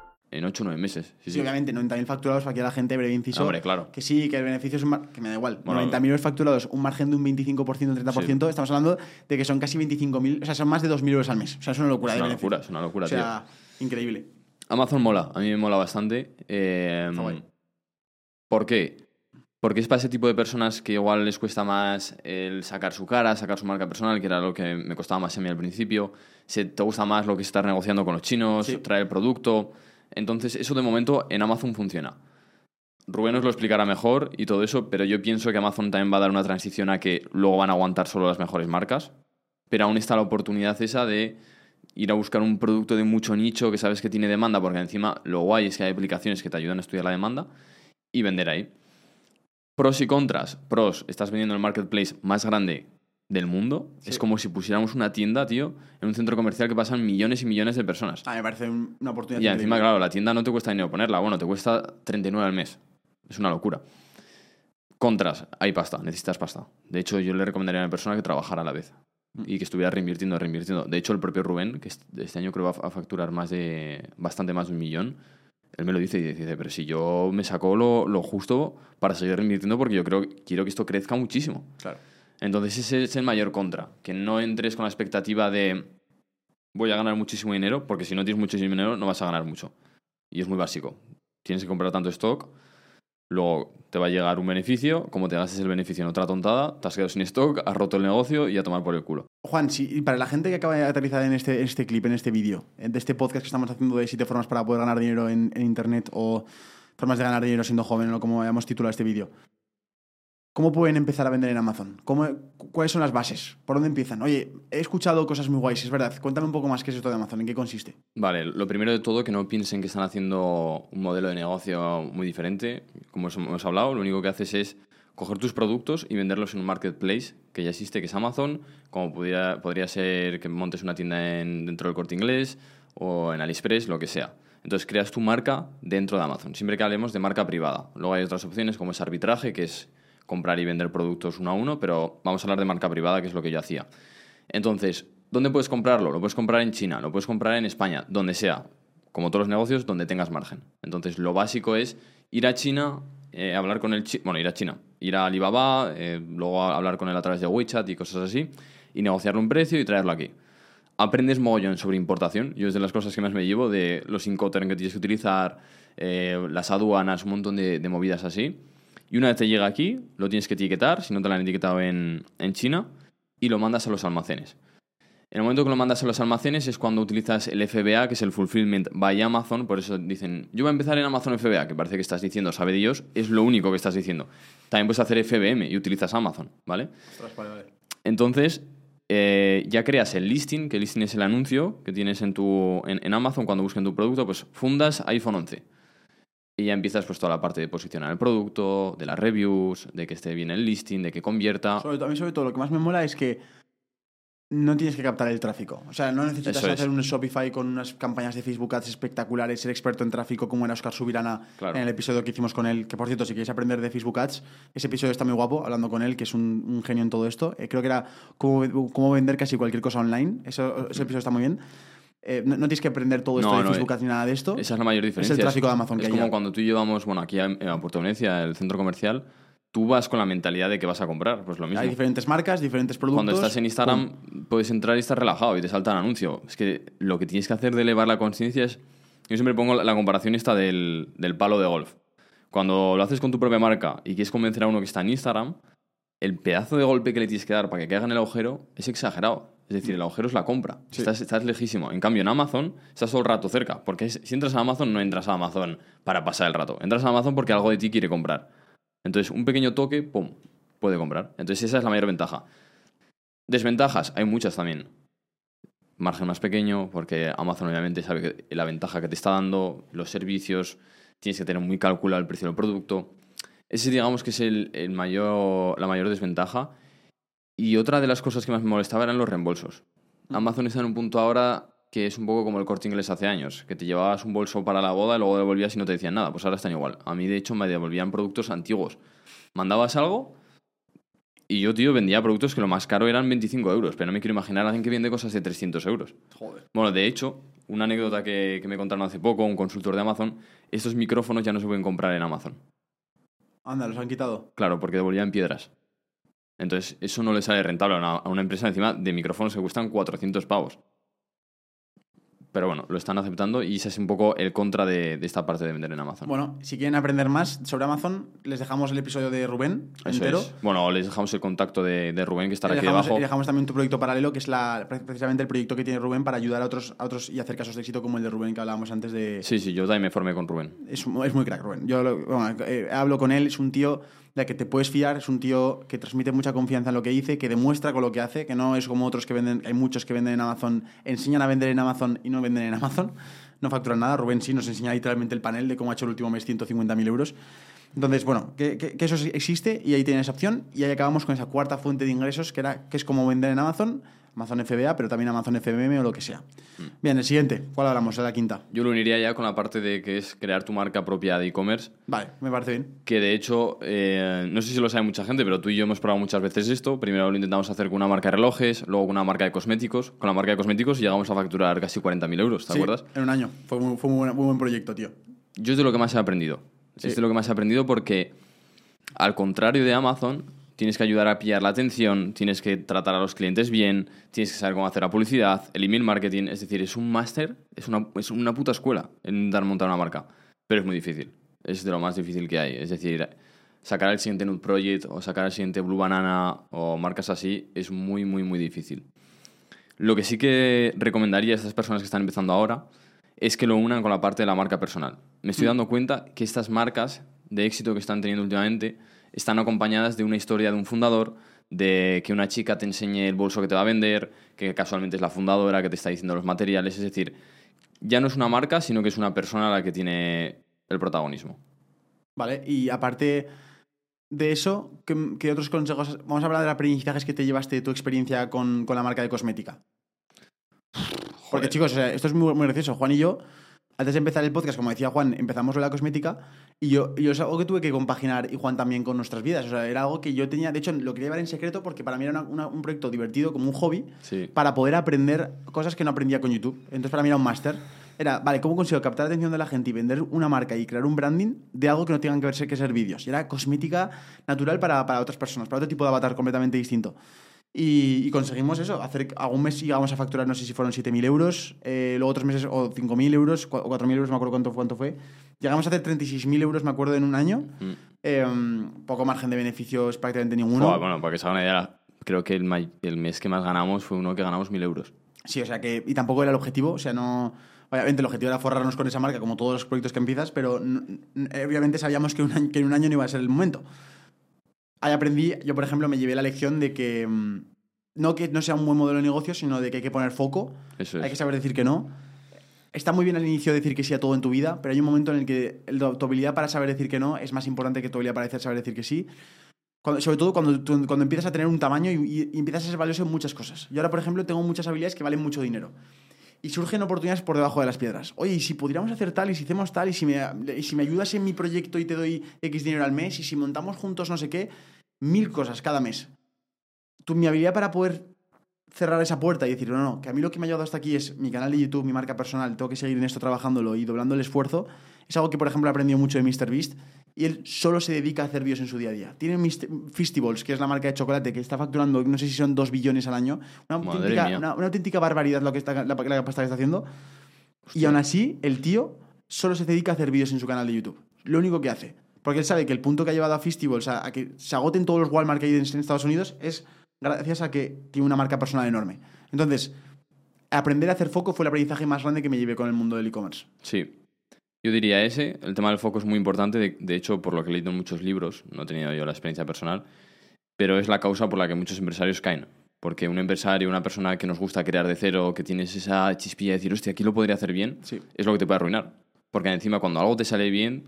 En 8 o 9 meses. Sí, Sí, sí. obviamente, 90.000 facturados, aquí a la gente, breve inciso. Hombre, claro. Que sí, que el beneficio es un mar- que me da igual. Bueno, 90.000 euros facturados, un margen de un 25%, un 30%. Estamos hablando de que son casi 25.000, o sea, son más de 2.000 euros al mes. O sea, es una locura Es de una beneficio. locura, es una locura, O sea, increíble. Amazon mola, a mí me mola bastante. Eh. ¿Por qué? Porque es para ese tipo de personas que igual les cuesta más el sacar su cara, sacar su marca personal, que era lo que me costaba más a mí al principio. Se, te gusta más lo que es estar negociando con los chinos, Sí. traer el producto. Entonces, eso de momento en Amazon funciona. Rubén os lo explicará mejor y todo eso, pero yo pienso que Amazon también va a dar una transición a que luego van a aguantar solo las mejores marcas. Pero aún está la oportunidad esa de ir a buscar un producto de mucho nicho que sabes que tiene demanda, porque encima lo guay es que hay aplicaciones que te ayudan a estudiar la demanda y vender ahí. Pros y contras. Pros, estás vendiendo en el marketplace más grande del mundo. Sí. Es como si pusiéramos una tienda, tío, en un centro comercial que pasan millones y millones de personas. Ah, me parece un- una oportunidad Y encima, claro, la tienda no te cuesta dinero ponerla. Bueno, te cuesta 39 al mes. Es una locura. Contras, hay pasta, necesitas pasta. De hecho, yo le recomendaría a una persona que trabajara a la vez y que estuviera reinvirtiendo, reinvirtiendo. De hecho, el propio Rubén, que est- este año creo va a facturar más de, bastante más de un millón, él me lo dice y dice, pero si yo me saco lo, lo justo para seguir reinvirtiendo porque yo creo quiero que esto crezca muchísimo. Claro. Entonces ese es el mayor contra, que no entres con la expectativa de voy a ganar muchísimo dinero, porque si no tienes muchísimo dinero no vas a ganar mucho. Y es muy básico. Tienes que comprar tanto stock, luego te va a llegar un beneficio, como te gastes el beneficio en otra tontada, te has quedado sin stock, has roto el negocio y a tomar por el culo. Juan, si, para la gente que acaba de aterrizar en este, este clip, en este vídeo, eh, de este podcast que estamos haciendo de siete formas para poder ganar dinero en, en Internet o formas de ganar dinero siendo joven o como hayamos titulado este vídeo, ¿cómo pueden empezar a vender en Amazon? ¿Cómo, ¿Cuáles son las bases? ¿Por dónde empiezan? Oye, he escuchado cosas muy guays, es verdad. Cuéntame un poco más qué es esto de Amazon, en qué consiste. Vale, lo primero de todo, que no piensen que están haciendo un modelo de negocio muy diferente. Como os hemos hablado, lo único que haces es coger tus productos y venderlos en un marketplace que ya existe, que es Amazon, como pudiera, podría ser que montes una tienda en, dentro del corte inglés o en AliExpress, lo que sea. Entonces creas tu marca dentro de Amazon, siempre que hablemos de marca privada. Luego hay otras opciones como es arbitraje, que es comprar y vender productos uno a uno, pero vamos a hablar de marca privada, que es lo que yo hacía. Entonces, ¿dónde puedes comprarlo? Lo puedes comprar en China, lo puedes comprar en España, donde sea. Como todos los negocios, donde tengas margen. Entonces, lo básico es ir a China, eh, hablar con el... Bueno, ir a China. Ir a Alibaba, eh, luego hablar con él a través de WeChat y cosas así, y negociarle un precio y traerlo aquí. Aprendes mogollón sobre importación. Yo es de las cosas que más me llevo, de los incoterms que tienes que utilizar, eh, las aduanas, un montón de, de movidas así. Y una vez te llega aquí, lo tienes que etiquetar, si no te lo han etiquetado en, en China, y lo mandas a los almacenes. En el momento que lo mandas a los almacenes es cuando utilizas el FBA, que es el Fulfillment by Amazon. Por eso dicen, yo voy a empezar en Amazon FBA, que parece que estás diciendo, sabe Dios, es lo único que estás diciendo. También puedes hacer FBM y utilizas Amazon, ¿vale? Entonces, eh, ya creas el listing, que el listing es el anuncio que tienes en, tu, en, en Amazon cuando busquen tu producto, pues fundas iPhone 11. Y ya empiezas pues toda la parte de posicionar el producto, de las reviews, de que esté bien el listing, de que convierta. Sobre a mí sobre todo lo que más me mola es que no tienes que captar el tráfico. O sea, no necesitas Eso es. hacer un Shopify con unas campañas de Facebook Ads espectaculares, ser experto en tráfico como era Oscar Subirana Claro. en el episodio que hicimos con él. Que por cierto, si queréis aprender de Facebook Ads, ese episodio está muy guapo, hablando con él, que es un, un genio en todo esto. Eh, creo que era cómo, cómo vender casi cualquier cosa online. Eso, ese episodio está muy bien. Eh, no, no tienes que aprender todo esto No, de no, Facebook eh, ni nada de esto. Esa es la mayor diferencia. Es el tráfico de Amazon Es que hay como cuando tú y yo vamos, bueno, aquí a, a Puerto Venecia, el centro comercial, tú vas con la mentalidad de que vas a comprar, pues lo mismo. Hay diferentes marcas, diferentes productos. Cuando estás en Instagram Pum. puedes entrar y estar relajado y te salta el anuncio. Es que lo que tienes que hacer de elevar la conciencia es... Yo siempre pongo la, la comparación esta del, del palo de golf. Cuando lo haces con tu propia marca y quieres convencer a uno que está en Instagram, el pedazo de golpe que le tienes que dar para que caiga en el agujero es exagerado. Es decir, el agujero es la compra. Estás, estás lejísimo. En cambio, en Amazon estás todo el rato cerca. Porque si entras a Amazon, no entras a Amazon para pasar el rato. Entras a Amazon porque algo de ti quiere comprar. Entonces, un pequeño toque, ¡pum! Puede comprar. Entonces, esa es la mayor ventaja. Desventajas, hay muchas también. Margen más pequeño, porque Amazon obviamente sabe la ventaja que te está dando, los servicios, tienes que tener muy calculado el precio del producto. Ese digamos que es el, el mayor, la mayor desventaja. Y otra de las cosas que más me molestaba eran los reembolsos. Amazon está en un punto ahora que es un poco como el corte inglés hace años, que te llevabas un bolso para la boda y luego devolvías y no te decían nada. Pues ahora están igual. A mí, de hecho, me devolvían productos antiguos. Mandabas algo y yo, tío, vendía productos que lo más caro eran 25 euros, pero no me quiero imaginar a alguien que vende cosas de 300 euros. Joder. Bueno, de hecho, una anécdota que, que me contaron hace poco, un consultor de Amazon, estos micrófonos ya no se pueden comprar en Amazon. Anda, los han quitado. Claro, porque devolvían piedras. Entonces, eso no le sale rentable a una, a una empresa encima de micrófonos que cuestan 400 pavos. Pero bueno, lo están aceptando y ese es un poco el contra de, de esta parte de vender en Amazon. Bueno, si quieren aprender más sobre Amazon, les dejamos el episodio de Rubén Eso entero. es. Bueno, les dejamos el contacto de, de Rubén, que estará aquí dejamos, debajo. y dejamos también tu proyecto paralelo, que es la, precisamente el proyecto que tiene Rubén para ayudar a otros, a otros y hacer casos de éxito como el de Rubén que hablábamos antes de... Sí, sí, yo también me formé con Rubén. Es, es muy crack, Rubén. Yo lo- bueno, eh, hablo con él, es un tío de que te puedes fiar, es un tío que transmite mucha confianza en lo que dice, que demuestra con lo que hace, que no es como otros que venden, hay muchos que venden en Amazon, enseñan a vender en Amazon y no venden en Amazon, no facturan nada. Rubén sí nos enseña literalmente el panel de cómo ha hecho el último mes 150.000 euros. Entonces, bueno, que, eso existe y ahí tienes esa opción. Y ahí acabamos con esa cuarta fuente de ingresos, que, era, que es como vender en Amazon, Amazon FBA, pero también Amazon FBM o lo que sea. Bien, el siguiente, ¿cuál hablamos? La quinta. Yo lo uniría ya con la parte de que es crear tu marca propia de e-commerce. Vale, me parece bien. Que de hecho, eh, no sé si lo sabe mucha gente, pero tú y yo hemos probado muchas veces esto. Primero lo intentamos hacer con una marca de relojes, luego con una marca de cosméticos. Con la marca de cosméticos llegamos a facturar casi 40.000 euros, ¿te Sí, acuerdas? En un año. Fue, muy, fue muy, buen, muy buen proyecto, tío. Yo es de lo que más he aprendido. Sí. Es de lo que más he aprendido porque, al contrario de Amazon, tienes que ayudar a pillar la atención, tienes que tratar a los clientes bien, tienes que saber cómo hacer la publicidad, el email marketing. Es decir, es un máster, es una, es una puta escuela en dar montar una marca. Pero es muy difícil. Es de lo más difícil que hay. Es decir, sacar el siguiente Nude Project o sacar el siguiente Blue Banana o marcas así es muy, muy, muy difícil. Lo que sí que recomendaría a estas personas que están empezando ahora es que lo unan con la parte de la marca personal. Me estoy dando cuenta que estas marcas de éxito que están teniendo últimamente están acompañadas de una historia de un fundador, de que una chica te enseñe el bolso que te va a vender, que casualmente es la fundadora que te está diciendo los materiales. Es decir, ya no es una marca, sino que es una persona la que tiene el protagonismo. Vale, y aparte de eso, ¿qué, qué otros consejos? Vamos a hablar de los aprendizajes que te llevaste de tu experiencia con, con la marca de cosmética. Porque chicos, o sea, esto es muy, muy gracioso. Juan y yo, antes de empezar el podcast, como decía Juan, empezamos con la cosmética y yo, yo es algo que tuve que compaginar y Juan también con nuestras vidas. O sea, era algo que yo tenía, de hecho, lo quería llevar en secreto porque para mí era una- una- un proyecto divertido, como un hobby, Sí. para poder aprender cosas que no aprendía con YouTube. Entonces, para mí era un máster. Era, vale, ¿cómo consigo captar la atención de la gente y vender una marca y crear un branding de algo que no tengan que, ver, que ser vídeos? Y era cosmética natural para, para otras personas, para otro tipo de avatar completamente distinto. Y, y conseguimos eso, hacer algún mes íbamos a facturar, no sé si fueron 7.000 euros, eh, luego otros meses o 5.000 euros, o 4.000 euros, no me acuerdo cuánto, cuánto fue. Llegamos a hacer 36.000 euros, me acuerdo, en un año. Mm. Eh, poco margen de beneficios, prácticamente ninguno. Joder, bueno, para que se haga una idea, creo que el, el mes que más ganamos fue uno que ganamos 1.000 euros. Sí, o sea que. Y tampoco era el objetivo, o sea, no. Obviamente el objetivo era forrarnos con esa marca, como todos los proyectos que empiezas, pero obviamente sabíamos que, un año- que en un año no iba a ser el momento. Ahí aprendí, yo por ejemplo me llevé la lección de que. mm, No que no sea un buen modelo de negocio, sino de que hay que poner foco, Eso es. hay que saber decir que no. Está muy bien al inicio decir que sí a todo en tu vida, pero hay un momento en el que tu habilidad para saber decir que no es más importante que tu habilidad para saber decir que sí. Cuando- sobre todo cuando, cuando empiezas a tener un tamaño y- y empiezas a ser valioso en muchas cosas. Yo ahora, por ejemplo, tengo muchas habilidades que valen mucho dinero. Y surgen oportunidades por debajo de las piedras. Oye, ¿y si pudiéramos hacer tal? ¿Y si hacemos tal? ¿Y si me, si me ayudas en mi proyecto y te doy X dinero al mes? ¿Y si montamos juntos no sé qué? Mil cosas cada mes. Tu, mi habilidad para poder cerrar esa puerta y decir, no, no, que a mí lo que me ha ayudado hasta aquí es mi canal de YouTube, mi marca personal, tengo que seguir en esto trabajándolo y doblando el esfuerzo, es algo que, por ejemplo, he aprendido mucho de MrBeast y él solo se dedica a hacer vídeos en su día a día. Tiene Feastables, que es la marca de chocolate que está facturando, no sé si son dos billones al año, una, auténtica, una, una auténtica barbaridad lo que está, la, la pasta que está haciendo. Y aún así, el tío solo se dedica a hacer vídeos en su canal de YouTube. Lo único que hace. Porque él sabe que el punto que ha llevado a Feastables a, a que se agoten todos los Walmart que hay en en Estados Unidos es gracias a que tiene una marca personal enorme. Entonces, aprender a hacer foco fue el aprendizaje más grande que me llevé con el mundo del e-commerce. Sí. Yo diría ese. El tema del foco es muy importante. De, de hecho, por lo que he leído en muchos libros, no he tenido yo la experiencia personal, pero es la causa por la que muchos empresarios caen. Porque un empresario, una persona que nos gusta crear de cero, que tienes esa chispilla de decir, hostia, aquí lo podría hacer bien, Sí. es lo que te puede arruinar. Porque encima, cuando algo te sale bien,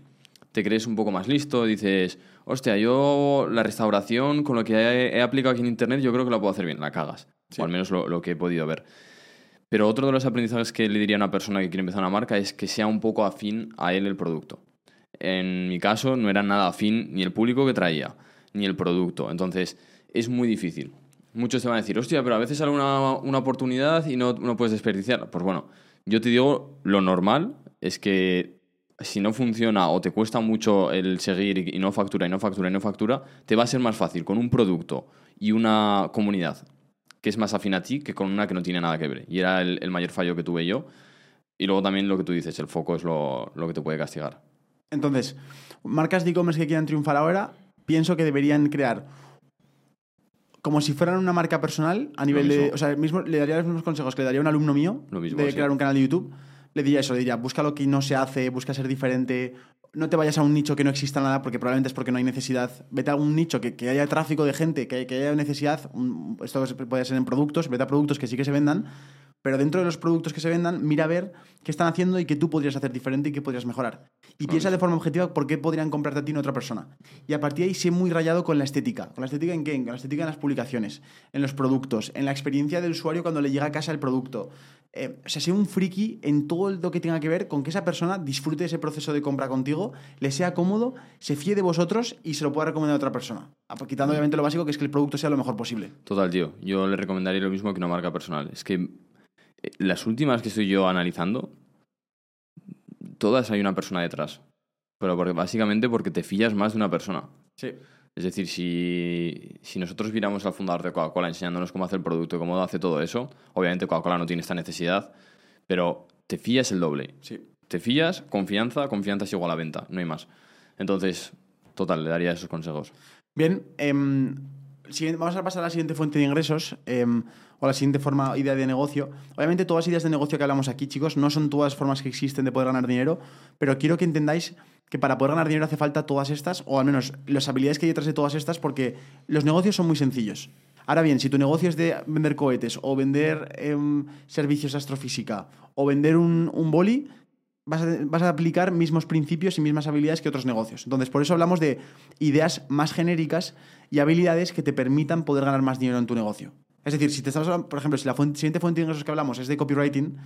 te crees un poco más listo, dices, hostia, yo la restauración, con lo que he, he aplicado aquí en internet, yo creo que la puedo hacer bien, la cagas. Sí. O al menos lo, lo que he podido ver. Pero otro de los aprendizajes que le diría a una persona que quiere empezar una marca es que sea un poco afín a él el producto. En mi caso no era nada afín ni el público que traía, ni el producto. Entonces es muy difícil. Muchos te van a decir, hostia, pero a veces sale una, una oportunidad y no, no puedes desperdiciarla. Pues bueno, yo te digo, lo normal es que si no funciona o te cuesta mucho el seguir y y no factura y no factura y no factura, te va a ser más fácil con un producto y una comunidad que es más afín a ti que con una que no tiene nada que ver. Y era el, el mayor fallo que tuve yo. Y luego también lo que tú dices, el foco es lo, lo que te puede castigar. Entonces, marcas de e-commerce que quieran triunfar ahora, pienso que deberían crear como si fueran una marca personal a nivel de. O sea, mismo, le daría los mismos consejos que le daría un alumno mío Lo mismo, de sí. crear un canal de YouTube. Le diría eso, le diría, busca lo que no se hace, busca ser diferente. No te vayas a un nicho que no exista nada, porque probablemente es porque no hay necesidad. Vete a un nicho que, que haya tráfico de gente, que, que haya necesidad. esto puede ser en productos, vete a productos que sí que se vendan, pero dentro de los productos que se vendan, mira a ver qué están haciendo y qué tú podrías hacer diferente y qué podrías mejorar. Y piensa de forma objetiva por qué podrían comprarte a ti otra persona. Y a partir de ahí sé muy rayado con la estética. ¿Con la estética en qué? Con la estética en las publicaciones, en los productos, en la experiencia del usuario cuando le llega a casa el producto. Eh, o sea, sé un friki en todo lo que tenga que ver con que esa persona disfrute ese proceso de compra contigo, le sea cómodo, se fíe de vosotros y se lo pueda recomendar a otra persona. Ah, pues Quitando obviamente lo básico, que es que el producto sea lo mejor posible. Total, tío. Yo le recomendaría lo mismo que una marca personal. Es que las últimas que estoy yo analizando, todas hay una persona detrás. Pero porque, básicamente porque te fías más de una persona. Sí. Es decir, si, si nosotros viéramos al fundador de Coca-Cola enseñándonos cómo hace el producto, cómo hace todo eso, obviamente Coca-Cola no tiene esta necesidad, pero te fías el doble. Sí. Te fías, confianza, confianza es igual a venta, no hay más. Entonces, total, le daría esos consejos. Bien, em, vamos a pasar a la siguiente fuente de ingresos em, o la siguiente forma, idea de negocio. Obviamente todas las ideas de negocio que hablamos aquí, chicos, no son todas formas que existen de poder ganar dinero, pero quiero que entendáis que para poder ganar dinero hace falta todas estas, o al menos las habilidades que hay detrás de todas estas, porque los negocios son muy sencillos. Ahora bien, si tu negocio es de vender cohetes o vender em, servicios astrofísica o vender un, un boli, vas a, vas a aplicar mismos principios y mismas habilidades que otros negocios. Entonces, por eso hablamos de ideas más genéricas y habilidades que te permitan poder ganar más dinero en tu negocio. Es decir, si te estamos hablando, por ejemplo, si la fuente- siguiente fuente de ingresos que hablamos es de copywriting,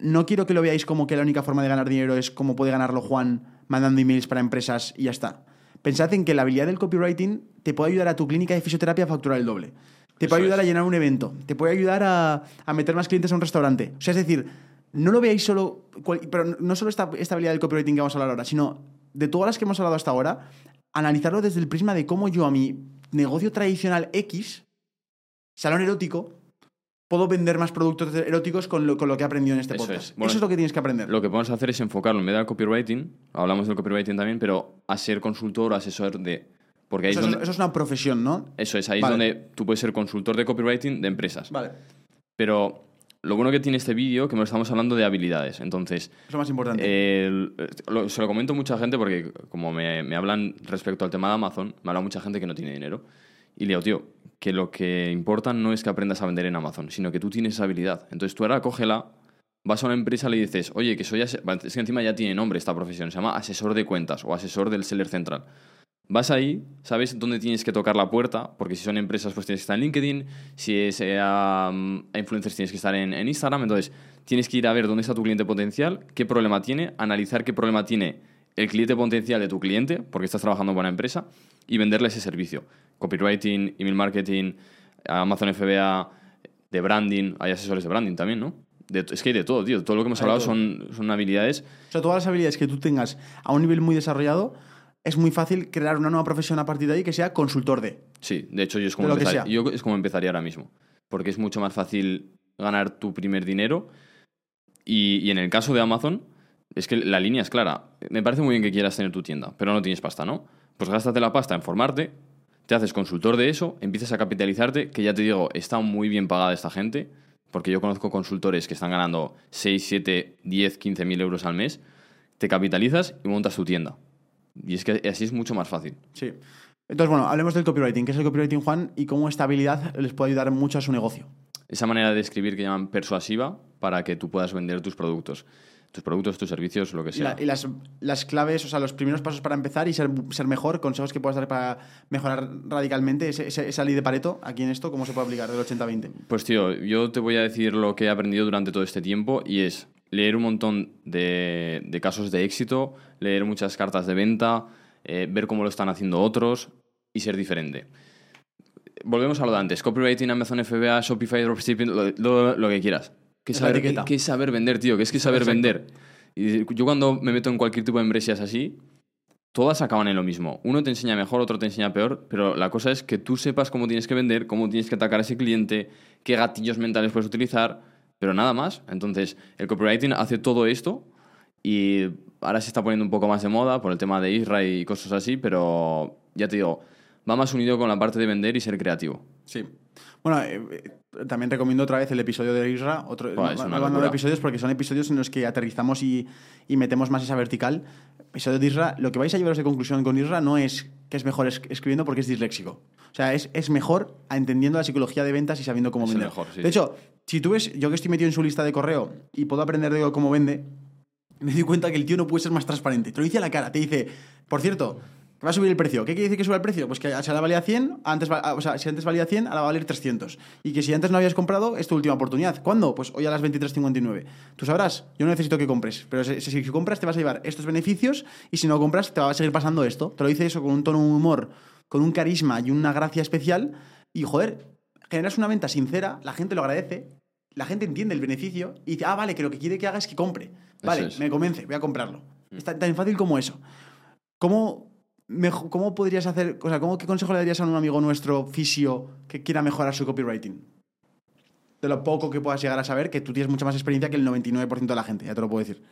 no quiero que lo veáis como que la única forma de ganar dinero es como puede ganarlo Juan mandando emails para empresas y ya está. Pensad en que la habilidad del copywriting te puede ayudar a tu clínica de fisioterapia a facturar el doble. Te puede ayudar es. a llenar un evento. Te puede ayudar a, a meter más clientes a un restaurante. O sea, es decir, no lo veáis solo. pero no solo esta, esta habilidad del copywriting que vamos a hablar ahora, sino de todas las que hemos hablado hasta ahora, analizarlo desde el prisma de cómo yo a mi negocio tradicional X, salón erótico, puedo vender más productos eróticos con lo, con lo que he aprendido en este Eso podcast. es. Bueno, Eso es lo que tienes que aprender. Lo que podemos hacer es enfocarlo en vez del copywriting, hablamos del copywriting también, pero a ser consultor o asesor de... Porque ahí eso, es donde... eso es una profesión, ¿no? Eso es, ahí Vale. es donde tú puedes ser consultor de copywriting de empresas. Vale. Pero lo bueno que tiene este vídeo, que me estamos hablando de habilidades. Entonces, Es lo más importante. el- lo- se lo comento a mucha gente porque como me, me hablan respecto al tema de Amazon, me habla mucha gente que no tiene dinero. Y le digo, tío, que lo que importa no es que aprendas a vender en Amazon, sino que tú tienes esa habilidad. Entonces tú ahora cógela, vas a una empresa y le dices, oye, que soy... Es que encima ya tiene nombre esta profesión, se llama asesor de cuentas o asesor del seller central. Vas ahí, sabes dónde tienes que tocar la puerta, porque si son empresas, pues tienes que estar en LinkedIn, si es eh, a, a influencers, tienes que estar en, en Instagram. Entonces, tienes que ir a ver dónde está tu cliente potencial, qué problema tiene, analizar qué problema tiene el cliente potencial de tu cliente, porque estás trabajando con una empresa, y venderle ese servicio. Copywriting, email marketing, Amazon FBA, de branding, hay asesores de branding también, ¿no? De- es que hay de todo, tío. Todo lo que hemos Hay hablado son, son habilidades O sea, todas las habilidades que tú tengas a un nivel muy desarrollado, es muy fácil crear una nueva profesión a partir de ahí que sea consultor de. Sí, de hecho yo es como, empezar- yo es como empezaría ahora mismo. Porque es mucho más fácil ganar tu primer dinero. Y, y en el caso de Amazon, es que la línea es clara. Me parece muy bien que quieras tener tu tienda, pero no tienes pasta, ¿no? Pues gástate la pasta en formarte, te haces consultor de eso, empiezas a capitalizarte, que ya te digo, está muy bien pagada esta gente, porque yo conozco consultores que están ganando 6, 7, 10, 15 mil euros al mes, te capitalizas y montas tu tienda. Y es que así es mucho más fácil. Sí. Entonces, bueno, hablemos del copywriting. ¿Qué es el copywriting, Juan? Y cómo esta habilidad les puede ayudar mucho a su negocio. esa manera de escribir que llaman persuasiva para que tú puedas vender tus productos. Tus productos, tus servicios, lo que Y, sea. la- y las, las claves, o sea, los primeros pasos para empezar y ser, ser mejor, consejos que puedas dar para mejorar radicalmente ese- ese- esa ley de Pareto aquí en esto, ¿cómo se puede aplicar del 80-20? Pues tío, yo te voy a decir lo que he aprendido durante todo este tiempo y es leer un montón de, de casos de éxito, leer muchas cartas de venta, eh, ver cómo lo están haciendo otros y ser diferente. Volvemos a lo de antes. Copywriting, Amazon FBA, Shopify, Dropshipping, lo, lo- lo que quieras. ¿Qué Es saber, qué saber vender, tío? ¿Qué es que saber Exacto. vender? Y yo cuando me meto en cualquier tipo de empresas así, todas acaban en lo mismo. Uno te enseña mejor, otro te enseña peor, pero la cosa es que tú sepas cómo tienes que vender, cómo tienes que atacar a ese cliente, qué gatillos mentales puedes utilizar, pero nada más. Entonces, el copywriting hace todo esto y ahora se está poniendo un poco más de moda por el tema de Isra y cosas así, pero ya te digo, va más unido con la parte de vender y ser creativo. Sí. Bueno, eh, eh, también recomiendo otra vez el episodio de Isra. Otro, es no- no locura. episodios porque son episodios en los que aterrizamos y, y metemos más esa vertical. Episodio de Isra, lo que vais a llevaros de conclusión con Isra no es que es mejor es- escribiendo porque es disléxico. O sea, es, es mejor entendiendo la psicología de ventas y sabiendo cómo Es vender. mejor, sí, de hecho, si tú ves, yo que estoy metido en su lista de correo y puedo aprender de cómo vende, me doy cuenta que el tío no puede ser más transparente. Te lo dice a la cara. Te dice, por cierto, va a subir el precio. ¿Qué quiere decir que suba el precio? Pues que si ahora valía 100, antes, o sea, si antes valía 100, ahora va a valer 300. Y que si antes no habías comprado, es tu última oportunidad. ¿Cuándo? Pues hoy a las 23.59. Tú sabrás, yo no necesito que compres, pero si, compras te vas a llevar estos beneficios y si no compras te va a seguir pasando esto. Te lo dice eso con un tono de humor, con un carisma y una gracia especial. Y joder, generas una venta sincera, la gente lo agradece, la gente entiende el beneficio y dice, ah, vale, que lo que quiere que haga es que compre. Vale, es. me convence, voy a comprarlo. Es tan, tan fácil como eso. ¿Cómo, mejo- ¿Cómo podrías hacer, o sea, ¿cómo, qué consejo le darías a un amigo nuestro fisio que quiera mejorar su copywriting? De lo poco que puedas llegar a saber, que tú tienes mucha más experiencia que el 99% de la gente, ya te lo puedo decir.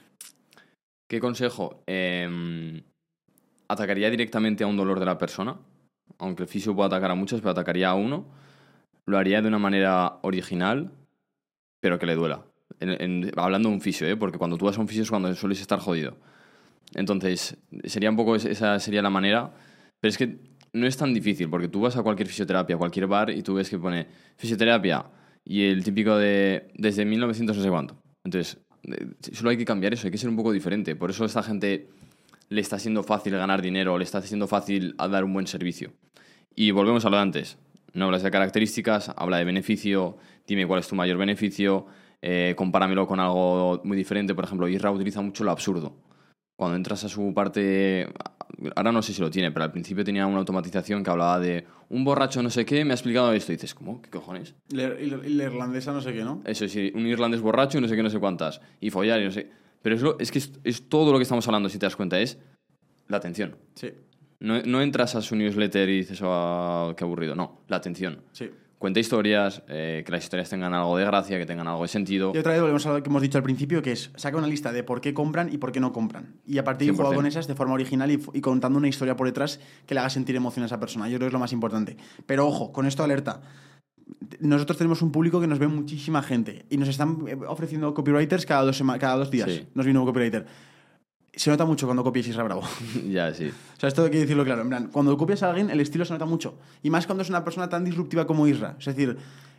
¿Qué consejo? Eh, atacaría directamente a un dolor de la persona, aunque el fisio pueda atacar a muchos, pero atacaría a uno. Lo haría de una manera original, pero que le duela. En- hablando de un fisio, ¿eh? porque cuando tú vas a un fisio es cuando sueles estar jodido. Entonces, sería un poco es- esa sería la manera. Pero es que no es tan difícil, porque tú vas a cualquier fisioterapia, a cualquier bar, y tú ves que pone fisioterapia y el típico de desde 1900 no sé cuánto. Entonces, eh, solo hay que cambiar eso, hay que ser un poco diferente. Por eso a esta gente le está siendo fácil ganar dinero, le está siendo fácil dar un buen servicio. Y volvemos a lo de antes. No hablas de características, habla de beneficio, dime cuál es tu mayor beneficio, eh, compáramelo con algo muy diferente. Por ejemplo, Isra utiliza mucho lo absurdo. Cuando entras a su parte, ahora no sé si lo tiene, pero al principio tenía una automatización que hablaba de un borracho no sé qué me ha explicado esto. Y dices, ¿cómo? ¿Qué cojones? Y la- irlandesa no sé qué, ¿no? Eso sí, un irlandés borracho y no sé qué, no sé cuántas. Y follar y no sé. Pero es, lo- es que es, es todo lo que estamos hablando, si te das cuenta, es la atención. Sí, No, no entras a su newsletter y dices, oh, qué aburrido. No, la atención. sí. Cuenta historias, eh, que las historias tengan algo de gracia, que tengan algo de sentido. Y otra vez volvemos a lo que hemos dicho al principio, que es saca una lista de por qué compran y por qué no compran. Y a partir de juega 100%. con esas de forma original y, y contando una historia por detrás que le haga sentir emoción a esa persona. Yo creo que es lo más importante. Pero ojo, con esto alerta. Nosotros tenemos un público que nos ve muchísima gente y nos están eh, ofreciendo copywriters cada dos, cada dos días. Sí. Nos viene un copywriter. Se nota mucho cuando copias Isra Bravo. ya, sí. O sea, esto hay que decirlo claro. En plan, cuando copias a alguien, el estilo se nota mucho. Y más cuando es una persona tan disruptiva como Isra. Es decir,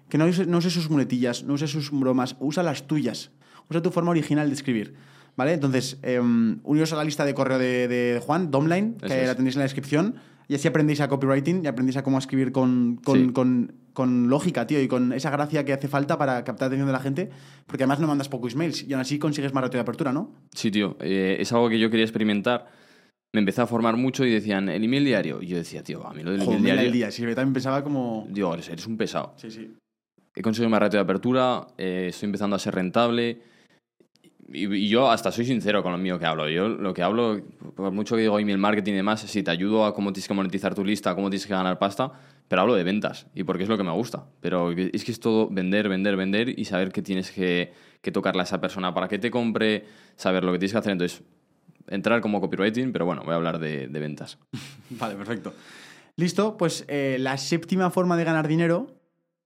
que no use, no use sus muletillas, no use sus bromas, usa las tuyas. Usa tu forma original de escribir. ¿Vale? Entonces, eh, uniros a la lista de correo de, de Juan, Domline, que es. la tenéis en la descripción. Y así aprendéis a copywriting y aprendéis a cómo escribir con, con, Sí. con- con lógica, tío, y con esa gracia que hace falta para captar la atención de la gente. Porque además no mandas pocos emails y aún así consigues más ratio de apertura, ¿no? Sí, tío. eh, es algo que yo quería experimentar. Me empecé a formar mucho y decían, el email diario. Y yo decía, tío, a mí lo del Joder, email mail diario... al día. Sí, yo también pensaba como... Digo, eres, eres un pesado. Sí, sí. He conseguido más ratio de apertura, eh, estoy empezando a ser rentable. Y, y yo hasta soy sincero con lo mío que hablo. Yo lo que hablo, por mucho que digo email marketing y demás, sí, te ayudo a cómo tienes que monetizar tu lista, cómo tienes que ganar pasta, pero hablo de ventas y porque es lo que me gusta. Pero es que es todo vender, vender, vender y saber que tienes que, que tocarle a esa persona para que te compre, saber lo que tienes que hacer. Entonces, entrar como copywriting, pero bueno, voy a hablar de, de ventas. Vale, perfecto. Listo, pues eh, la séptima forma de ganar dinero,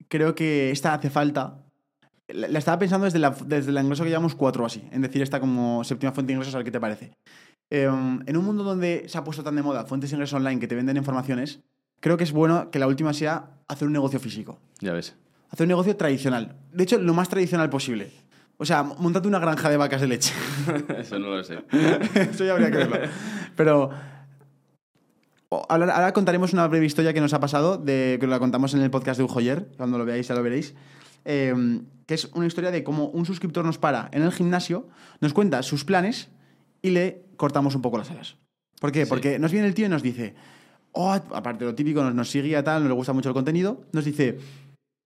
creo que esta hace falta. La, la estaba pensando desde, la, desde el ingreso que llevamos cuatro así, en decir esta como séptima fuente de ingresos, a ver qué te parece. Eh, en un mundo donde se ha puesto tan de moda fuentes de ingresos online que te venden informaciones, creo que es bueno que la última sea hacer un negocio físico. Ya ves. Hacer un negocio tradicional. De hecho, lo más tradicional posible. O sea, montate una granja de vacas de leche. Eso no lo sé. Eso ya habría que verlo. Pero ahora contaremos una breve historia que nos ha pasado, de, que la contamos en el podcast de Ujoyer, cuando lo veáis ya lo veréis, eh, que es una historia de cómo un suscriptor nos para en el gimnasio, nos cuenta sus planes y le cortamos un poco las alas. ¿Por qué? Sí. Porque nos viene el tío y nos dice, oh, aparte de lo típico, nos, nos sigue a tal, nos le gusta mucho el contenido, nos dice,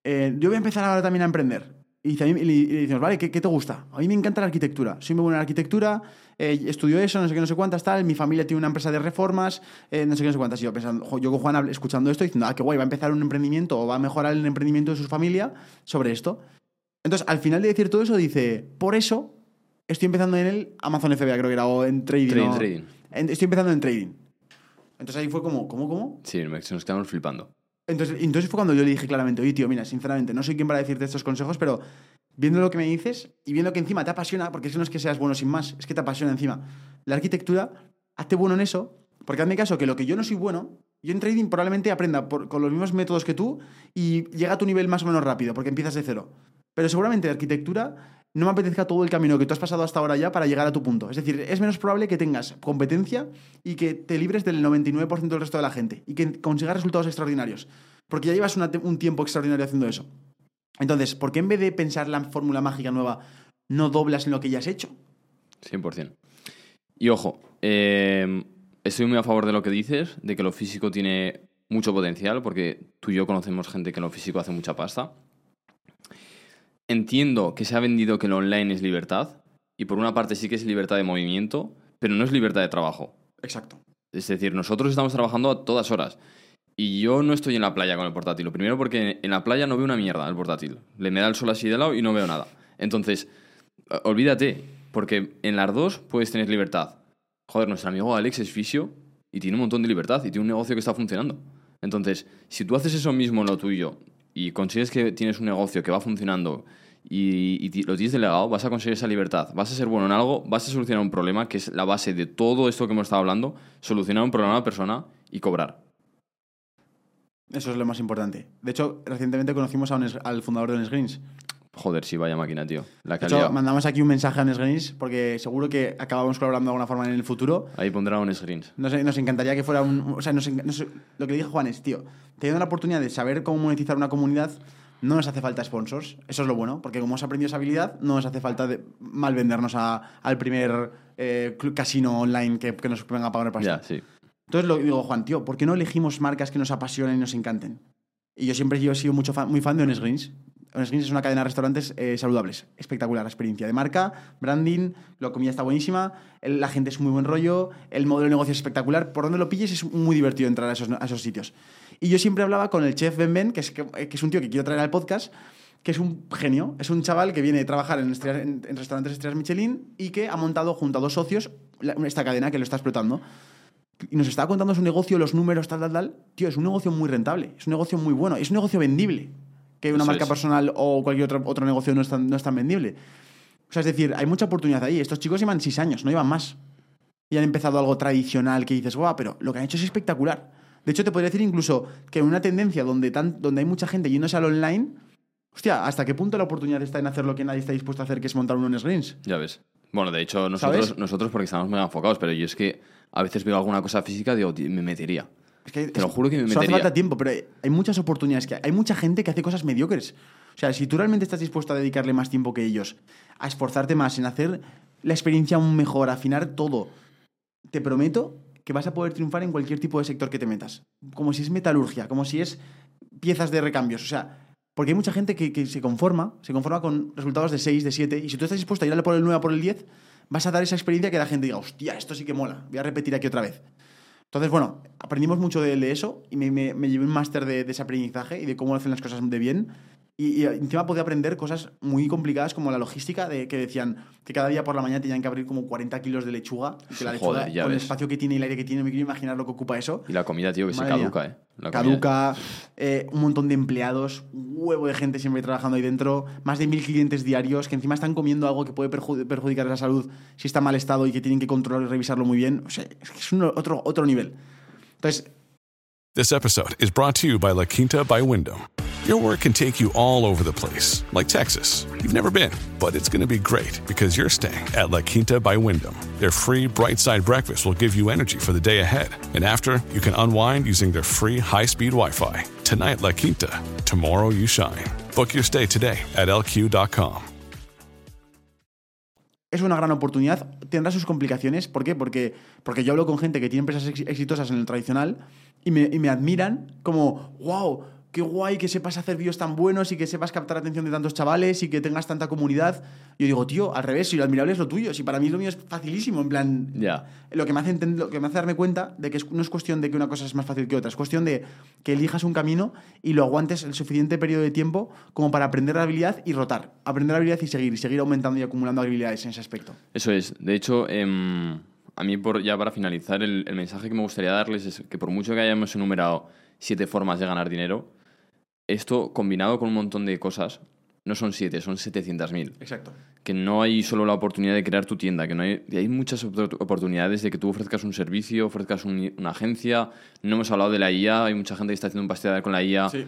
eh, yo voy a empezar ahora también a emprender. Y, dice, a mí- y le- decimos, vale, ¿qué, qué te gusta? A mí me encanta la arquitectura. Soy muy buena en arquitectura, eh, estudio eso, no sé qué, no sé cuántas, tal. Mi familia tiene una empresa de reformas, eh, no sé qué, no sé cuántas. Y yo pensando, yo con Juan escuchando esto, diciendo, ah, qué guay, va a empezar un emprendimiento o va a mejorar el emprendimiento de su familia sobre esto. Entonces, al final de decir todo eso, dice, por eso estoy empezando en el Amazon FBA, creo que era, o en trading. Trading, o- trading. en- estoy empezando en trading. Entonces ahí fue como, ¿cómo, cómo? Sí, nos quedamos flipando. Entonces, entonces fue cuando yo le dije claramente, oye, tío, mira, sinceramente, no soy quien para decirte estos consejos, pero viendo lo que me dices y viendo que encima te apasiona, porque es que no es que seas bueno sin más, es que te apasiona encima. La arquitectura, hazte bueno en eso, porque hazme caso que lo que yo no soy bueno, yo en trading probablemente aprenda con los mismos métodos que tú y llega a tu nivel más o menos rápido, porque empiezas de cero. Pero seguramente de arquitectura no me apetezca todo el camino que tú has pasado hasta ahora ya para llegar a tu punto. Es decir, es menos probable que tengas competencia y que te libres del 99% del resto de la gente y que consigas resultados extraordinarios. Porque ya llevas un tiempo extraordinario haciendo eso. Entonces, ¿por qué en vez de pensar la fórmula mágica nueva, no doblas en lo que ya has hecho? 100%. Y ojo, eh, estoy muy a favor de lo que dices, de que lo físico tiene mucho potencial, porque tú y yo conocemos gente que en lo físico hace mucha pasta. Entiendo que se ha vendido que lo online es libertad, y por una parte sí que es libertad de movimiento, pero no es libertad de trabajo. Exacto. Es decir, nosotros estamos trabajando a todas horas. Y yo no estoy en la playa con el portátil. Lo primero porque en la playa no veo una mierda el portátil. Le me da el sol así de lado y no veo nada. Entonces, olvídate, porque en las dos puedes tener libertad. Joder, nuestro amigo Alex es fisio y tiene un montón de libertad y tiene un negocio que está funcionando. Entonces, si tú haces eso mismo en lo tuyo y consigues que tienes un negocio que va funcionando y, y lo tienes delegado, vas a conseguir esa libertad, vas a ser bueno en algo, vas a solucionar un problema, que es la base de todo esto que hemos estado hablando, solucionar un problema a una persona y cobrar. Eso es lo más importante. De hecho, recientemente conocimos a al fundador de Nesgreens. Joder, sí, vaya máquina, tío. La De hecho, calidad. mandamos aquí un mensaje a Nesgreens porque seguro que acabamos colaborando de alguna forma en el futuro. Ahí pondrá un screens. Nos, nos encantaría que fuera un... O sea, nos nos- lo que le dije Juan es, tío, teniendo la oportunidad de saber cómo monetizar una comunidad, no nos hace falta sponsors. Eso es lo bueno, porque como hemos aprendido esa habilidad, no nos hace falta de mal vendernos a- al primer eh, club- casino online que, que nos venga a pagar el Ya, pastel. sí. Entonces lo digo, Juan, tío, ¿por qué no elegimos marcas que nos apasionen y nos encanten? Y yo siempre yo he sido mucho fan- muy fan de Honest Greens. Honest es una cadena de restaurantes eh, saludables. Espectacular la experiencia de marca, branding, la comida está buenísima, el- la gente es muy buen rollo, el modelo de negocio es espectacular. Por donde lo pilles es muy divertido entrar a esos, sitios. Y yo siempre hablaba con el chef Ben Ben, que es, que, que es un tío que quiero traer al podcast, que es un genio, es un chaval que viene a trabajar en, estrellas- en- en restaurantes estrellas Michelin y que ha montado junto a dos socios esta cadena que lo está explotando y nos estaba contando su negocio, los números, tal, tal, tal. Tío, es un negocio muy rentable, es un negocio muy bueno, es un negocio vendible. Que una Eso marca es. personal o cualquier otro, otro negocio no es, tan, no es tan vendible. O sea, es decir, hay mucha oportunidad ahí. Estos chicos llevan seis años, no llevan más. Y han empezado algo tradicional que dices, guau, pero lo que han hecho es espectacular. De hecho, te podría decir incluso que en una tendencia donde, tan, donde hay mucha gente yéndose al online, hostia, ¿hasta qué punto la oportunidad está en hacer lo que nadie está dispuesto a hacer, que es montar unos greens? Ya ves. Bueno, de hecho, nosotros, ¿Sabes? nosotros porque estamos mega enfocados, pero yo es que a veces veo alguna cosa física y digo, "Tío, me metería. Es que Te lo juro que me solo hace metería. falta tiempo, pero hay, hay muchas oportunidades. que Hay mucha gente que hace cosas mediocres. O sea, si tú realmente estás dispuesto a dedicarle más tiempo que ellos, a esforzarte más en hacer la experiencia aún mejor, afinar todo, te prometo que vas a poder triunfar en cualquier tipo de sector que te metas. Como si es metalurgia, como si es piezas de recambios. O sea, porque hay mucha gente que, que se conforma, se conforma con resultados de 6, de 7, y si tú estás dispuesto a ir a por el 9, a por el 10, vas a dar esa experiencia que la gente diga, hostia, esto sí que mola, voy a repetir aquí otra vez. Entonces, bueno, aprendimos mucho de, eso y me, me- me llevé un máster de, de ese aprendizaje y de cómo hacen las cosas de bien. Y, y encima podía aprender cosas muy complicadas como la logística, de que decían que cada día por la mañana tenían que abrir como 40 kilos de lechuga. Y que la lechuga, Joder, ya con el ves. espacio que tiene y el aire que tiene, me quiero imaginar lo que ocupa eso. Y la comida, tío, que Madre se mía. caduca, ¿eh? La Caduca, eh, un montón de empleados, un huevo de gente siempre trabajando ahí dentro, más de mil clientes diarios que encima están comiendo algo que puede perju- perjudicar la salud si está en mal estado y que tienen que controlar y revisarlo muy bien. O sea, es que es un otro, otro nivel. Entonces, This episode is brought to you by La Quinta by Wyndham. Your work can take you all over the place, like Texas. You've never been, but it's going to be great because you're staying at La Quinta by Wyndham. Their free bright side breakfast will give you energy for the day ahead. And after, you can unwind using their free high speed Wi Fi. Tonight, La Quinta. Tomorrow, you shine. Book your stay today at lq.com. es una gran oportunidad. Tendrá sus complicaciones. ¿Por qué? Porque, porque yo hablo con gente que tiene empresas ex- exitosas en el tradicional y me, y me admiran como, wow, qué guay que sepas hacer vídeos tan buenos y que sepas captar la atención de tantos chavales y que tengas tanta comunidad. Yo digo, tío, al revés, si lo admirable es lo tuyo. Si para mí lo mío es facilísimo, en plan... Ya. Lo que, me hace lo que me hace darme cuenta de que no es cuestión de que una cosa es más fácil que otra, es cuestión de que elijas un camino y lo aguantes el suficiente periodo de tiempo como para aprender la habilidad y rotar. Aprender la habilidad y seguir, y seguir aumentando y acumulando habilidades en ese aspecto. Eso es. De hecho, em, a mí, por, ya para finalizar, el, el mensaje que me gustaría darles es que por mucho que hayamos enumerado siete formas de ganar dinero, esto combinado con un montón de cosas, no son siete, son 700.000. Exacto. Que no hay solo la oportunidad de crear tu tienda, que no hay, hay muchas opor- oportunidades de que tú ofrezcas un servicio, ofrezcas un- una agencia. No hemos hablado de la IA, hay mucha gente que está haciendo un pastelear con la IA. Sí.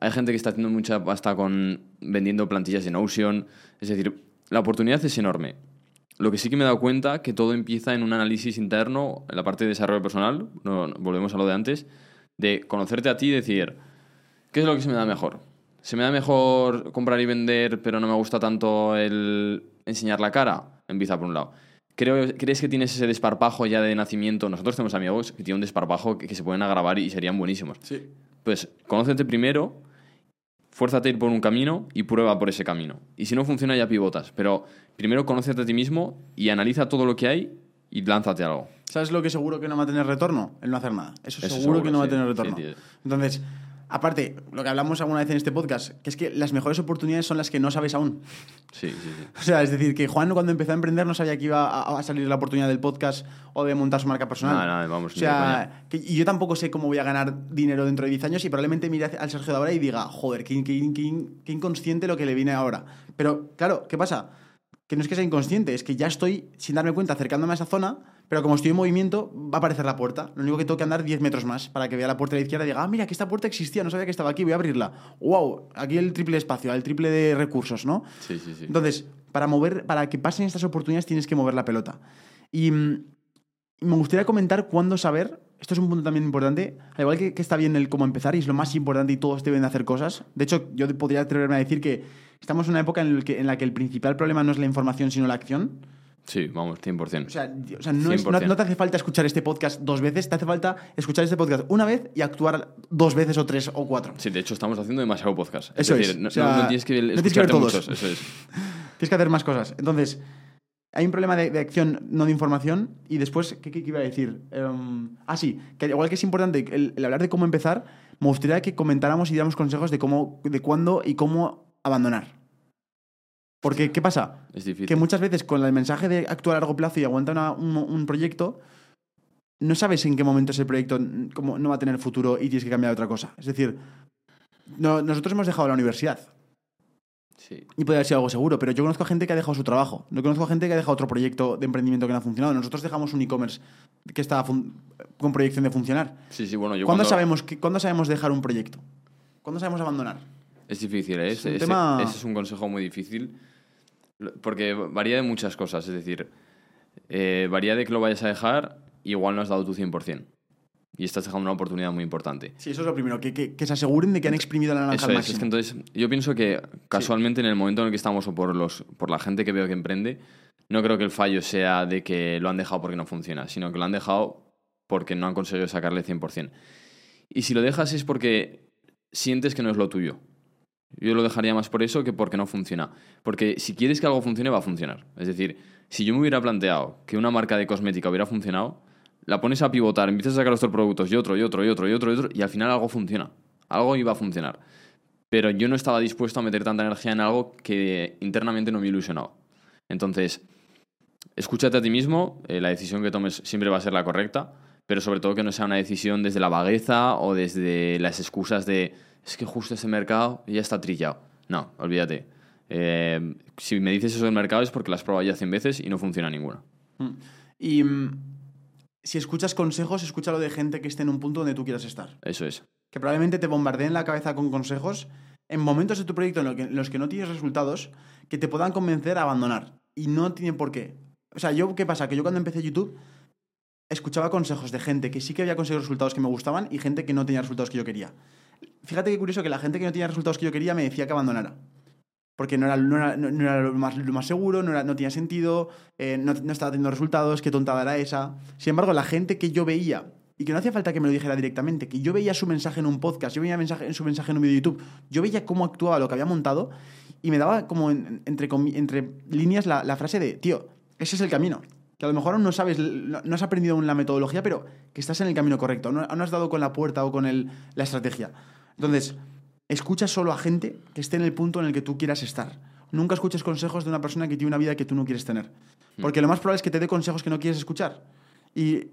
Hay gente que está haciendo mucha pasta con vendiendo plantillas en Notion. Es decir, la oportunidad es enorme. Lo que sí que me he dado cuenta que todo empieza en un análisis interno, en la parte de desarrollo personal, no, no, volvemos a lo de antes, de conocerte a ti y decir, ¿qué es lo que se me da mejor? ¿Se me da mejor comprar y vender, pero no me gusta tanto el enseñar la cara? Empieza por un lado. Creo, ¿Crees que tienes ese desparpajo ya de nacimiento? Nosotros tenemos amigos que tienen un desparpajo que, que se pueden agravar y serían buenísimos. Sí. Pues conócete primero, fuérzate a ir por un camino y prueba por ese camino. Y si no funciona, ya pivotas. Pero primero conócete a ti mismo y analiza todo lo que hay y lánzate algo. ¿Sabes lo que seguro que no va a tener retorno? El no hacer nada. Eso, Eso seguro, seguro, que no va a sí. tener Sí, retorno. tío. Entonces, Aparte, lo que hablamos alguna vez en este podcast, que es que las mejores oportunidades son las que no sabes aún. Sí, sí, sí. O sea, es decir, que Juan cuando empezó a emprender no sabía que iba a, a salir la oportunidad del podcast o de montar su marca personal. Nada, nada, vamos, O sea, que- y yo tampoco sé cómo voy a ganar dinero dentro de 10 años y probablemente mire al Sergio de ahora y diga, joder, qué, qué- qué- qué inconsciente lo que le viene ahora. Pero, claro, ¿qué pasa? Que no es que sea inconsciente, es que ya estoy, sin darme cuenta, acercándome a esa zona, pero como estoy en movimiento, va a aparecer la puerta. Lo único que tengo que andar 10 metros más para que vea la puerta de la izquierda y diga, ah, mira, que esta puerta existía, no sabía que estaba aquí, voy a abrirla. ¡Wow! Aquí el triple espacio, el triple de recursos, ¿no? Sí, sí, sí. Entonces, para mover, para que pasen estas oportunidades tienes que mover la pelota. Y mm, me gustaría comentar cuándo saber. Esto es un punto también importante. Al igual que, que está bien el cómo empezar y es lo más importante y todos deben de hacer cosas. De hecho, yo podría atreverme a decir que estamos en una época en, el que- en la que el principal problema no es la información, sino la acción. Sí, vamos, 100%. O sea, o sea, no, es- no- 100%. no te hace falta escuchar este podcast dos veces, te hace falta escuchar este podcast una vez y actuar dos veces o tres o cuatro. Sí, de hecho estamos haciendo demasiado podcast. Eso es es, decir, no, o sea, no- no tienes que tienes muchos, eso es. Tienes que hacer más cosas. Entonces, hay un problema de, de acción, no de información. Y después, ¿qué, qué- qué iba a decir? Em, ah, sí, que igual que es importante el, el hablar de cómo empezar, me gustaría que comentáramos y diéramos consejos de cómo, de cuándo y cómo abandonar. Porque, ¿qué pasa? Es difícil. Que muchas veces con el mensaje de actuar a largo plazo y aguantar una- un, un proyecto, no sabes en qué momento ese proyecto como no va a tener futuro y tienes que cambiar a otra cosa. Es decir, no- nosotros hemos dejado la universidad Sí. y puede haber sido algo seguro, pero yo conozco a gente que ha dejado su trabajo. Yo conozco a gente que ha dejado otro proyecto de emprendimiento que no ha funcionado. Nosotros dejamos un e-commerce que estaba con proyección de funcionar. Sí, sí, bueno, yo ¿Cuándo, cuando- sabemos que, ¿Cuándo sabemos dejar un proyecto? ¿Cuándo sabemos abandonar? Es difícil, ¿eh? Es un Ese, tema- ese es un consejo muy difícil. Porque varía de muchas cosas. Es decir, eh, varía de que lo vayas a dejar, igual no has dado tu 100%. Y estás dejando una oportunidad muy importante. Sí, eso es lo primero, que, que- que se aseguren de que han exprimido la naranja Eso al es, máximo. es que entonces yo pienso que casualmente en el momento en el que estamos o por, los, por la gente que veo que emprende, no creo que el fallo sea de que lo han dejado porque no funciona, sino que lo han dejado porque no han conseguido sacarle 100%. Y si lo dejas es porque sientes que no es lo tuyo. Yo lo dejaría más por eso que porque no funciona. Porque si quieres que algo funcione, va a funcionar. Es decir, si yo me hubiera planteado que una marca de cosmética hubiera funcionado, la pones a pivotar, empiezas a sacar otros productos y otro, y otro, y otro, y otro, y otro, y al final algo funciona. Algo iba a funcionar. Pero yo no estaba dispuesto a meter tanta energía en algo que internamente no me ilusionaba. Entonces, escúchate a ti mismo, eh, la decisión que tomes siempre va a ser la correcta, pero sobre todo que no sea una decisión desde la vagueza o desde las excusas de es que justo ese mercado ya está trillado. No, olvídate. Eh, si me dices eso del mercado es porque lo has probado ya 100 veces y no funciona ninguna. Mm. Y mm, si escuchas consejos, escúchalo de gente que esté en un punto donde tú quieras estar. Eso es. que probablemente te bombardeen la cabeza con consejos en momentos de tu proyecto en, lo que- en los que no tienes resultados que te puedan convencer a abandonar. Y no tiene por qué. O sea, yo, ¿qué pasa? Que yo cuando empecé YouTube escuchaba consejos de gente que sí que había conseguido resultados que me gustaban y gente que no tenía resultados que yo quería. Fíjate qué curioso que la gente que no tenía resultados que yo quería me decía que abandonara. Porque no era, no era, no- era lo, más, lo más seguro, no, era- no tenía sentido, eh, no, no estaba teniendo resultados, qué tontada era esa. Sin embargo, la gente que yo veía, y que no hacía falta que me lo dijera directamente, que yo veía su mensaje en un podcast, yo veía mensaje, en su mensaje en un vídeo de YouTube, yo veía cómo actuaba lo que había montado y me daba como en- entre, entre líneas la frase de, tío, ese es el camino. Que a lo mejor aún no sabes, no, has aprendido aún la metodología, pero que estás en el camino correcto, no, no has dado con la puerta o con el- la estrategia. Entonces, escucha solo a gente que esté en el punto en el que tú quieras estar. Nunca escuches consejos de una persona que tiene una vida que tú no quieres tener. Porque lo más probable es que te dé consejos que no quieres escuchar. Y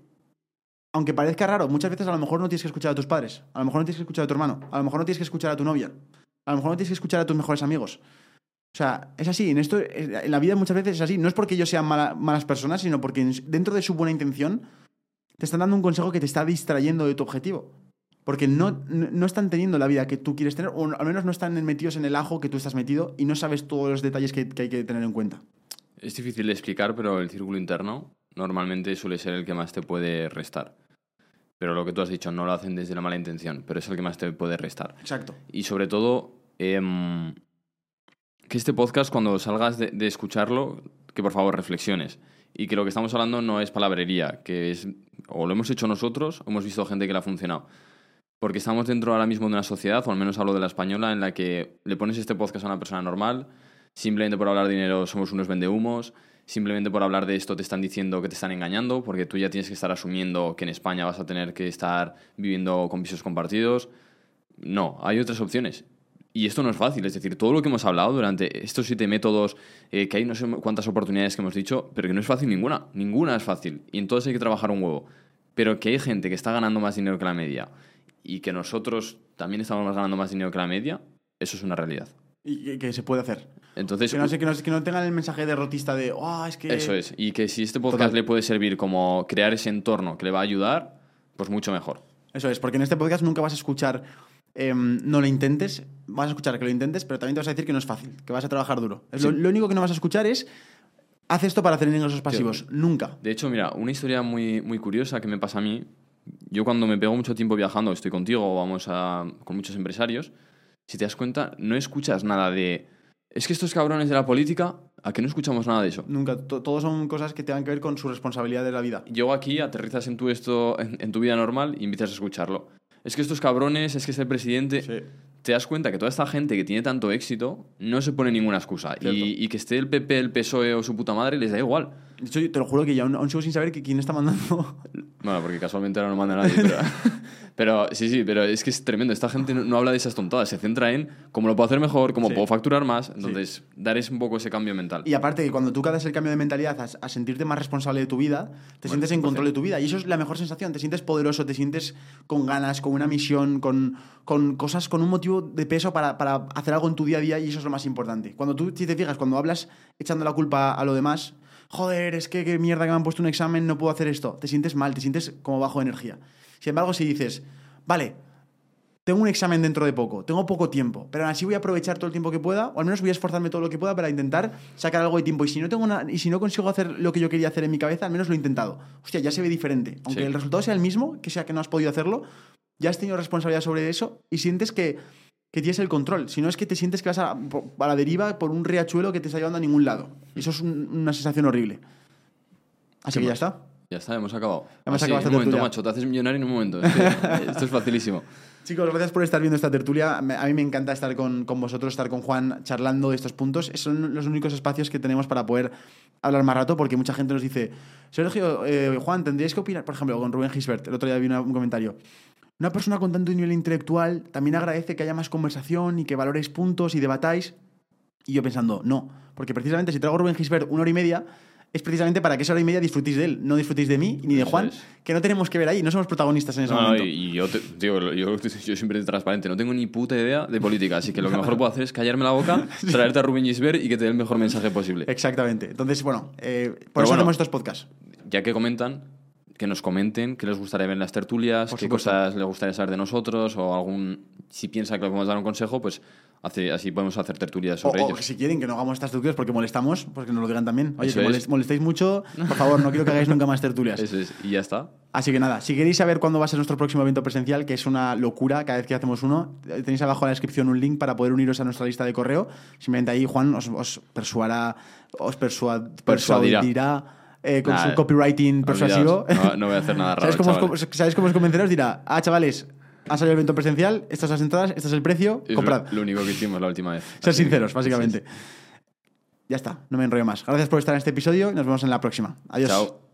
aunque parezca raro, muchas veces a lo mejor no tienes que escuchar a tus padres, a lo mejor no tienes que escuchar a tu hermano, a lo mejor no tienes que escuchar a tu novia, a lo mejor no tienes que escuchar a tus mejores amigos. O sea, es así, en, esto, en la vida muchas veces es así. No es porque ellos sean mala- malas personas, sino porque en- dentro de su buena intención te están dando un consejo que te está distrayendo de tu objetivo. Porque no, no, están teniendo la vida que tú quieres tener, o al menos no están metidos en el ajo que tú estás metido y no sabes todos los detalles que, que hay que tener en cuenta. Es difícil de explicar, pero el círculo interno normalmente suele ser el que más te puede restar. Pero lo que tú has dicho, no lo hacen desde la mala intención, pero es el que más te puede restar. Exacto. Y sobre todo, em, que este podcast, cuando salgas de, escucharlo, que por favor reflexiones. Y que lo que estamos hablando no es palabrería, que es, o lo hemos hecho nosotros, o hemos visto gente que le ha funcionado. Porque estamos dentro ahora mismo de una sociedad, o al menos hablo de la española, en la que le pones este podcast a una persona normal, simplemente por hablar de dinero somos unos vendehumos, simplemente por hablar de esto te están diciendo que te están engañando, porque tú ya tienes que estar asumiendo que en España vas a tener que estar viviendo con pisos compartidos. No, hay otras opciones. Y esto no es fácil, es decir, todo lo que hemos hablado durante estos siete métodos, eh, que hay no sé cuántas oportunidades que hemos dicho, pero que no es fácil ninguna, ninguna es fácil. Y entonces hay que trabajar un huevo. Pero que hay gente que está ganando más dinero que la media y que nosotros también estamos ganando más dinero que la media, eso es una realidad. Y que, se puede hacer. Entonces, Que no, sé, que, no, que no tengan el mensaje derrotista de, oh, es que... eso es. Y que si este podcast Total. le puede servir como crear ese entorno que le va a ayudar, pues mucho mejor. Eso es, porque en este podcast nunca vas a escuchar em, no lo intentes, vas a escuchar que lo intentes, pero también te vas a decir que no es fácil, que vas a trabajar duro. Lo, único que no vas a escuchar es haz esto para tener ingresos pasivos. Nunca. De hecho, mira, una historia muy, muy curiosa que me pasa a mí. Yo cuando me pego mucho tiempo viajando, estoy contigo vamos a, con muchos empresarios, si te das cuenta, no escuchas nada de... Es que estos cabrones de la política, ¿a que no escuchamos nada de eso? Nunca. To- Todo son cosas que tengan que ver con su responsabilidad de la vida. Llego aquí, aterrizas en tu, esto, en, en tu vida normal y empiezas a escucharlo. Es que estos cabrones, es que es el presidente... Sí. Te das cuenta que toda esta gente que tiene tanto éxito no se pone ninguna excusa. Y, y que esté el PP, el PSOE o su puta madre, les da igual. De hecho, te lo juro que ya aún, aún sigo sin saber que quién está mandando. Bueno, porque casualmente ahora no manda nadie, pero, pero sí, sí, pero es que es tremendo. Esta gente no, no habla de esas tontadas, se centra en cómo lo puedo hacer mejor, cómo Sí. puedo facturar más. Entonces, dar es un poco ese cambio mental. Y aparte, que cuando tú haces el cambio de mentalidad a, a sentirte más responsable de tu vida, te sientes en control de tu vida. Y eso es la mejor sensación. Te sientes poderoso, te sientes con ganas, con una misión, con, con cosas, con un motivo de peso para, para hacer algo en tu día a día. Y eso es lo más importante. Cuando tú, si te fijas, cuando hablas echando la culpa a lo demás, joder, es que qué mierda que me han puesto un examen, no puedo hacer esto. Te sientes mal, te sientes como bajo de energía. Sin embargo, si dices, vale, tengo un examen dentro de poco, tengo poco tiempo, pero aún así voy a aprovechar todo el tiempo que pueda, o al menos voy a esforzarme todo lo que pueda para intentar sacar algo de tiempo. Y si no tengo una- y si no consigo hacer lo que yo quería hacer en mi cabeza, al menos lo he intentado. Hostia, ya se ve diferente. Aunque Sí. el resultado sea el mismo, que sea que no has podido hacerlo, ya has tenido responsabilidad sobre eso y sientes que, que tienes el control. Si no es que te sientes que vas a, a la deriva por un riachuelo que te está llevando a ningún lado. Y eso es un- una sensación horrible. Así ¿Qué que ya está. Ya está, hemos acabado. Hemos acabado esta en un momento, tertulia. macho, te haces millonario en un momento. Esto es facilísimo. Chicos, gracias por estar viendo esta tertulia. A mí me encanta estar con, con vosotros, estar con Juan charlando de estos puntos. Son los únicos espacios que tenemos para poder hablar más rato, porque mucha gente nos dice, Sergio, eh, Juan, tendríais que opinar, por ejemplo, con Rubén Gisbert, el otro día vi una- un comentario. Una persona con tanto nivel intelectual también agradece que haya más conversación y que valoréis puntos y debatáis. Y yo pensando, no, porque precisamente si traigo a Rubén Gisbert una hora y media, es precisamente para que esa hora y media disfrutéis de él, no disfrutéis de mí ni de Eso Juan, es. que no tenemos que ver ahí, no somos protagonistas en ese No, momento. y y yo, te- yo, yo siempre transparente, no tengo ni puta idea de política, así que lo que mejor puedo hacer es callarme la boca, traerte a Rubén Gisbert y que te dé el mejor mensaje posible. Exactamente. Entonces, bueno, eh, por Pero eso bueno. hacemos estos podcasts. Ya que comentan, que nos comenten qué les gustaría ver en las tertulias, Por qué supuesto. cosas les gustaría saber de nosotros, o algún. Si piensa que le podemos dar un consejo, pues hace- así podemos hacer tertulias O, sobre o ellos. si quieren que no hagamos estas tertulias porque molestamos, pues que nos lo digan también. Oye, Eso que es. molest- molestéis mucho, por favor, no quiero que hagáis nunca más tertulias. Eso es, y ya está. Así que nada, si queréis saber cuándo va a ser nuestro próximo evento presencial, que es una locura cada vez que hacemos uno, eh, tenéis abajo en la descripción un link para poder uniros a nuestra lista de correo. Simplemente ahí Juan os, os persuará, os persua- Persuadirá. Eh, con Nah, su copywriting persuasivo. no- no voy a hacer nada raro, ¿Sabes cómo, os, ¿Sabes cómo os convencerá? Os dirá, ah, chavales, ha salido el evento presencial, estas las entradas, este es el precio, Es comprad. lo, lo único que hicimos la última vez. Ser sinceros, básicamente. Ya está, no me enrollo más. Gracias por estar en este episodio y nos vemos en la próxima. Adiós. Chao.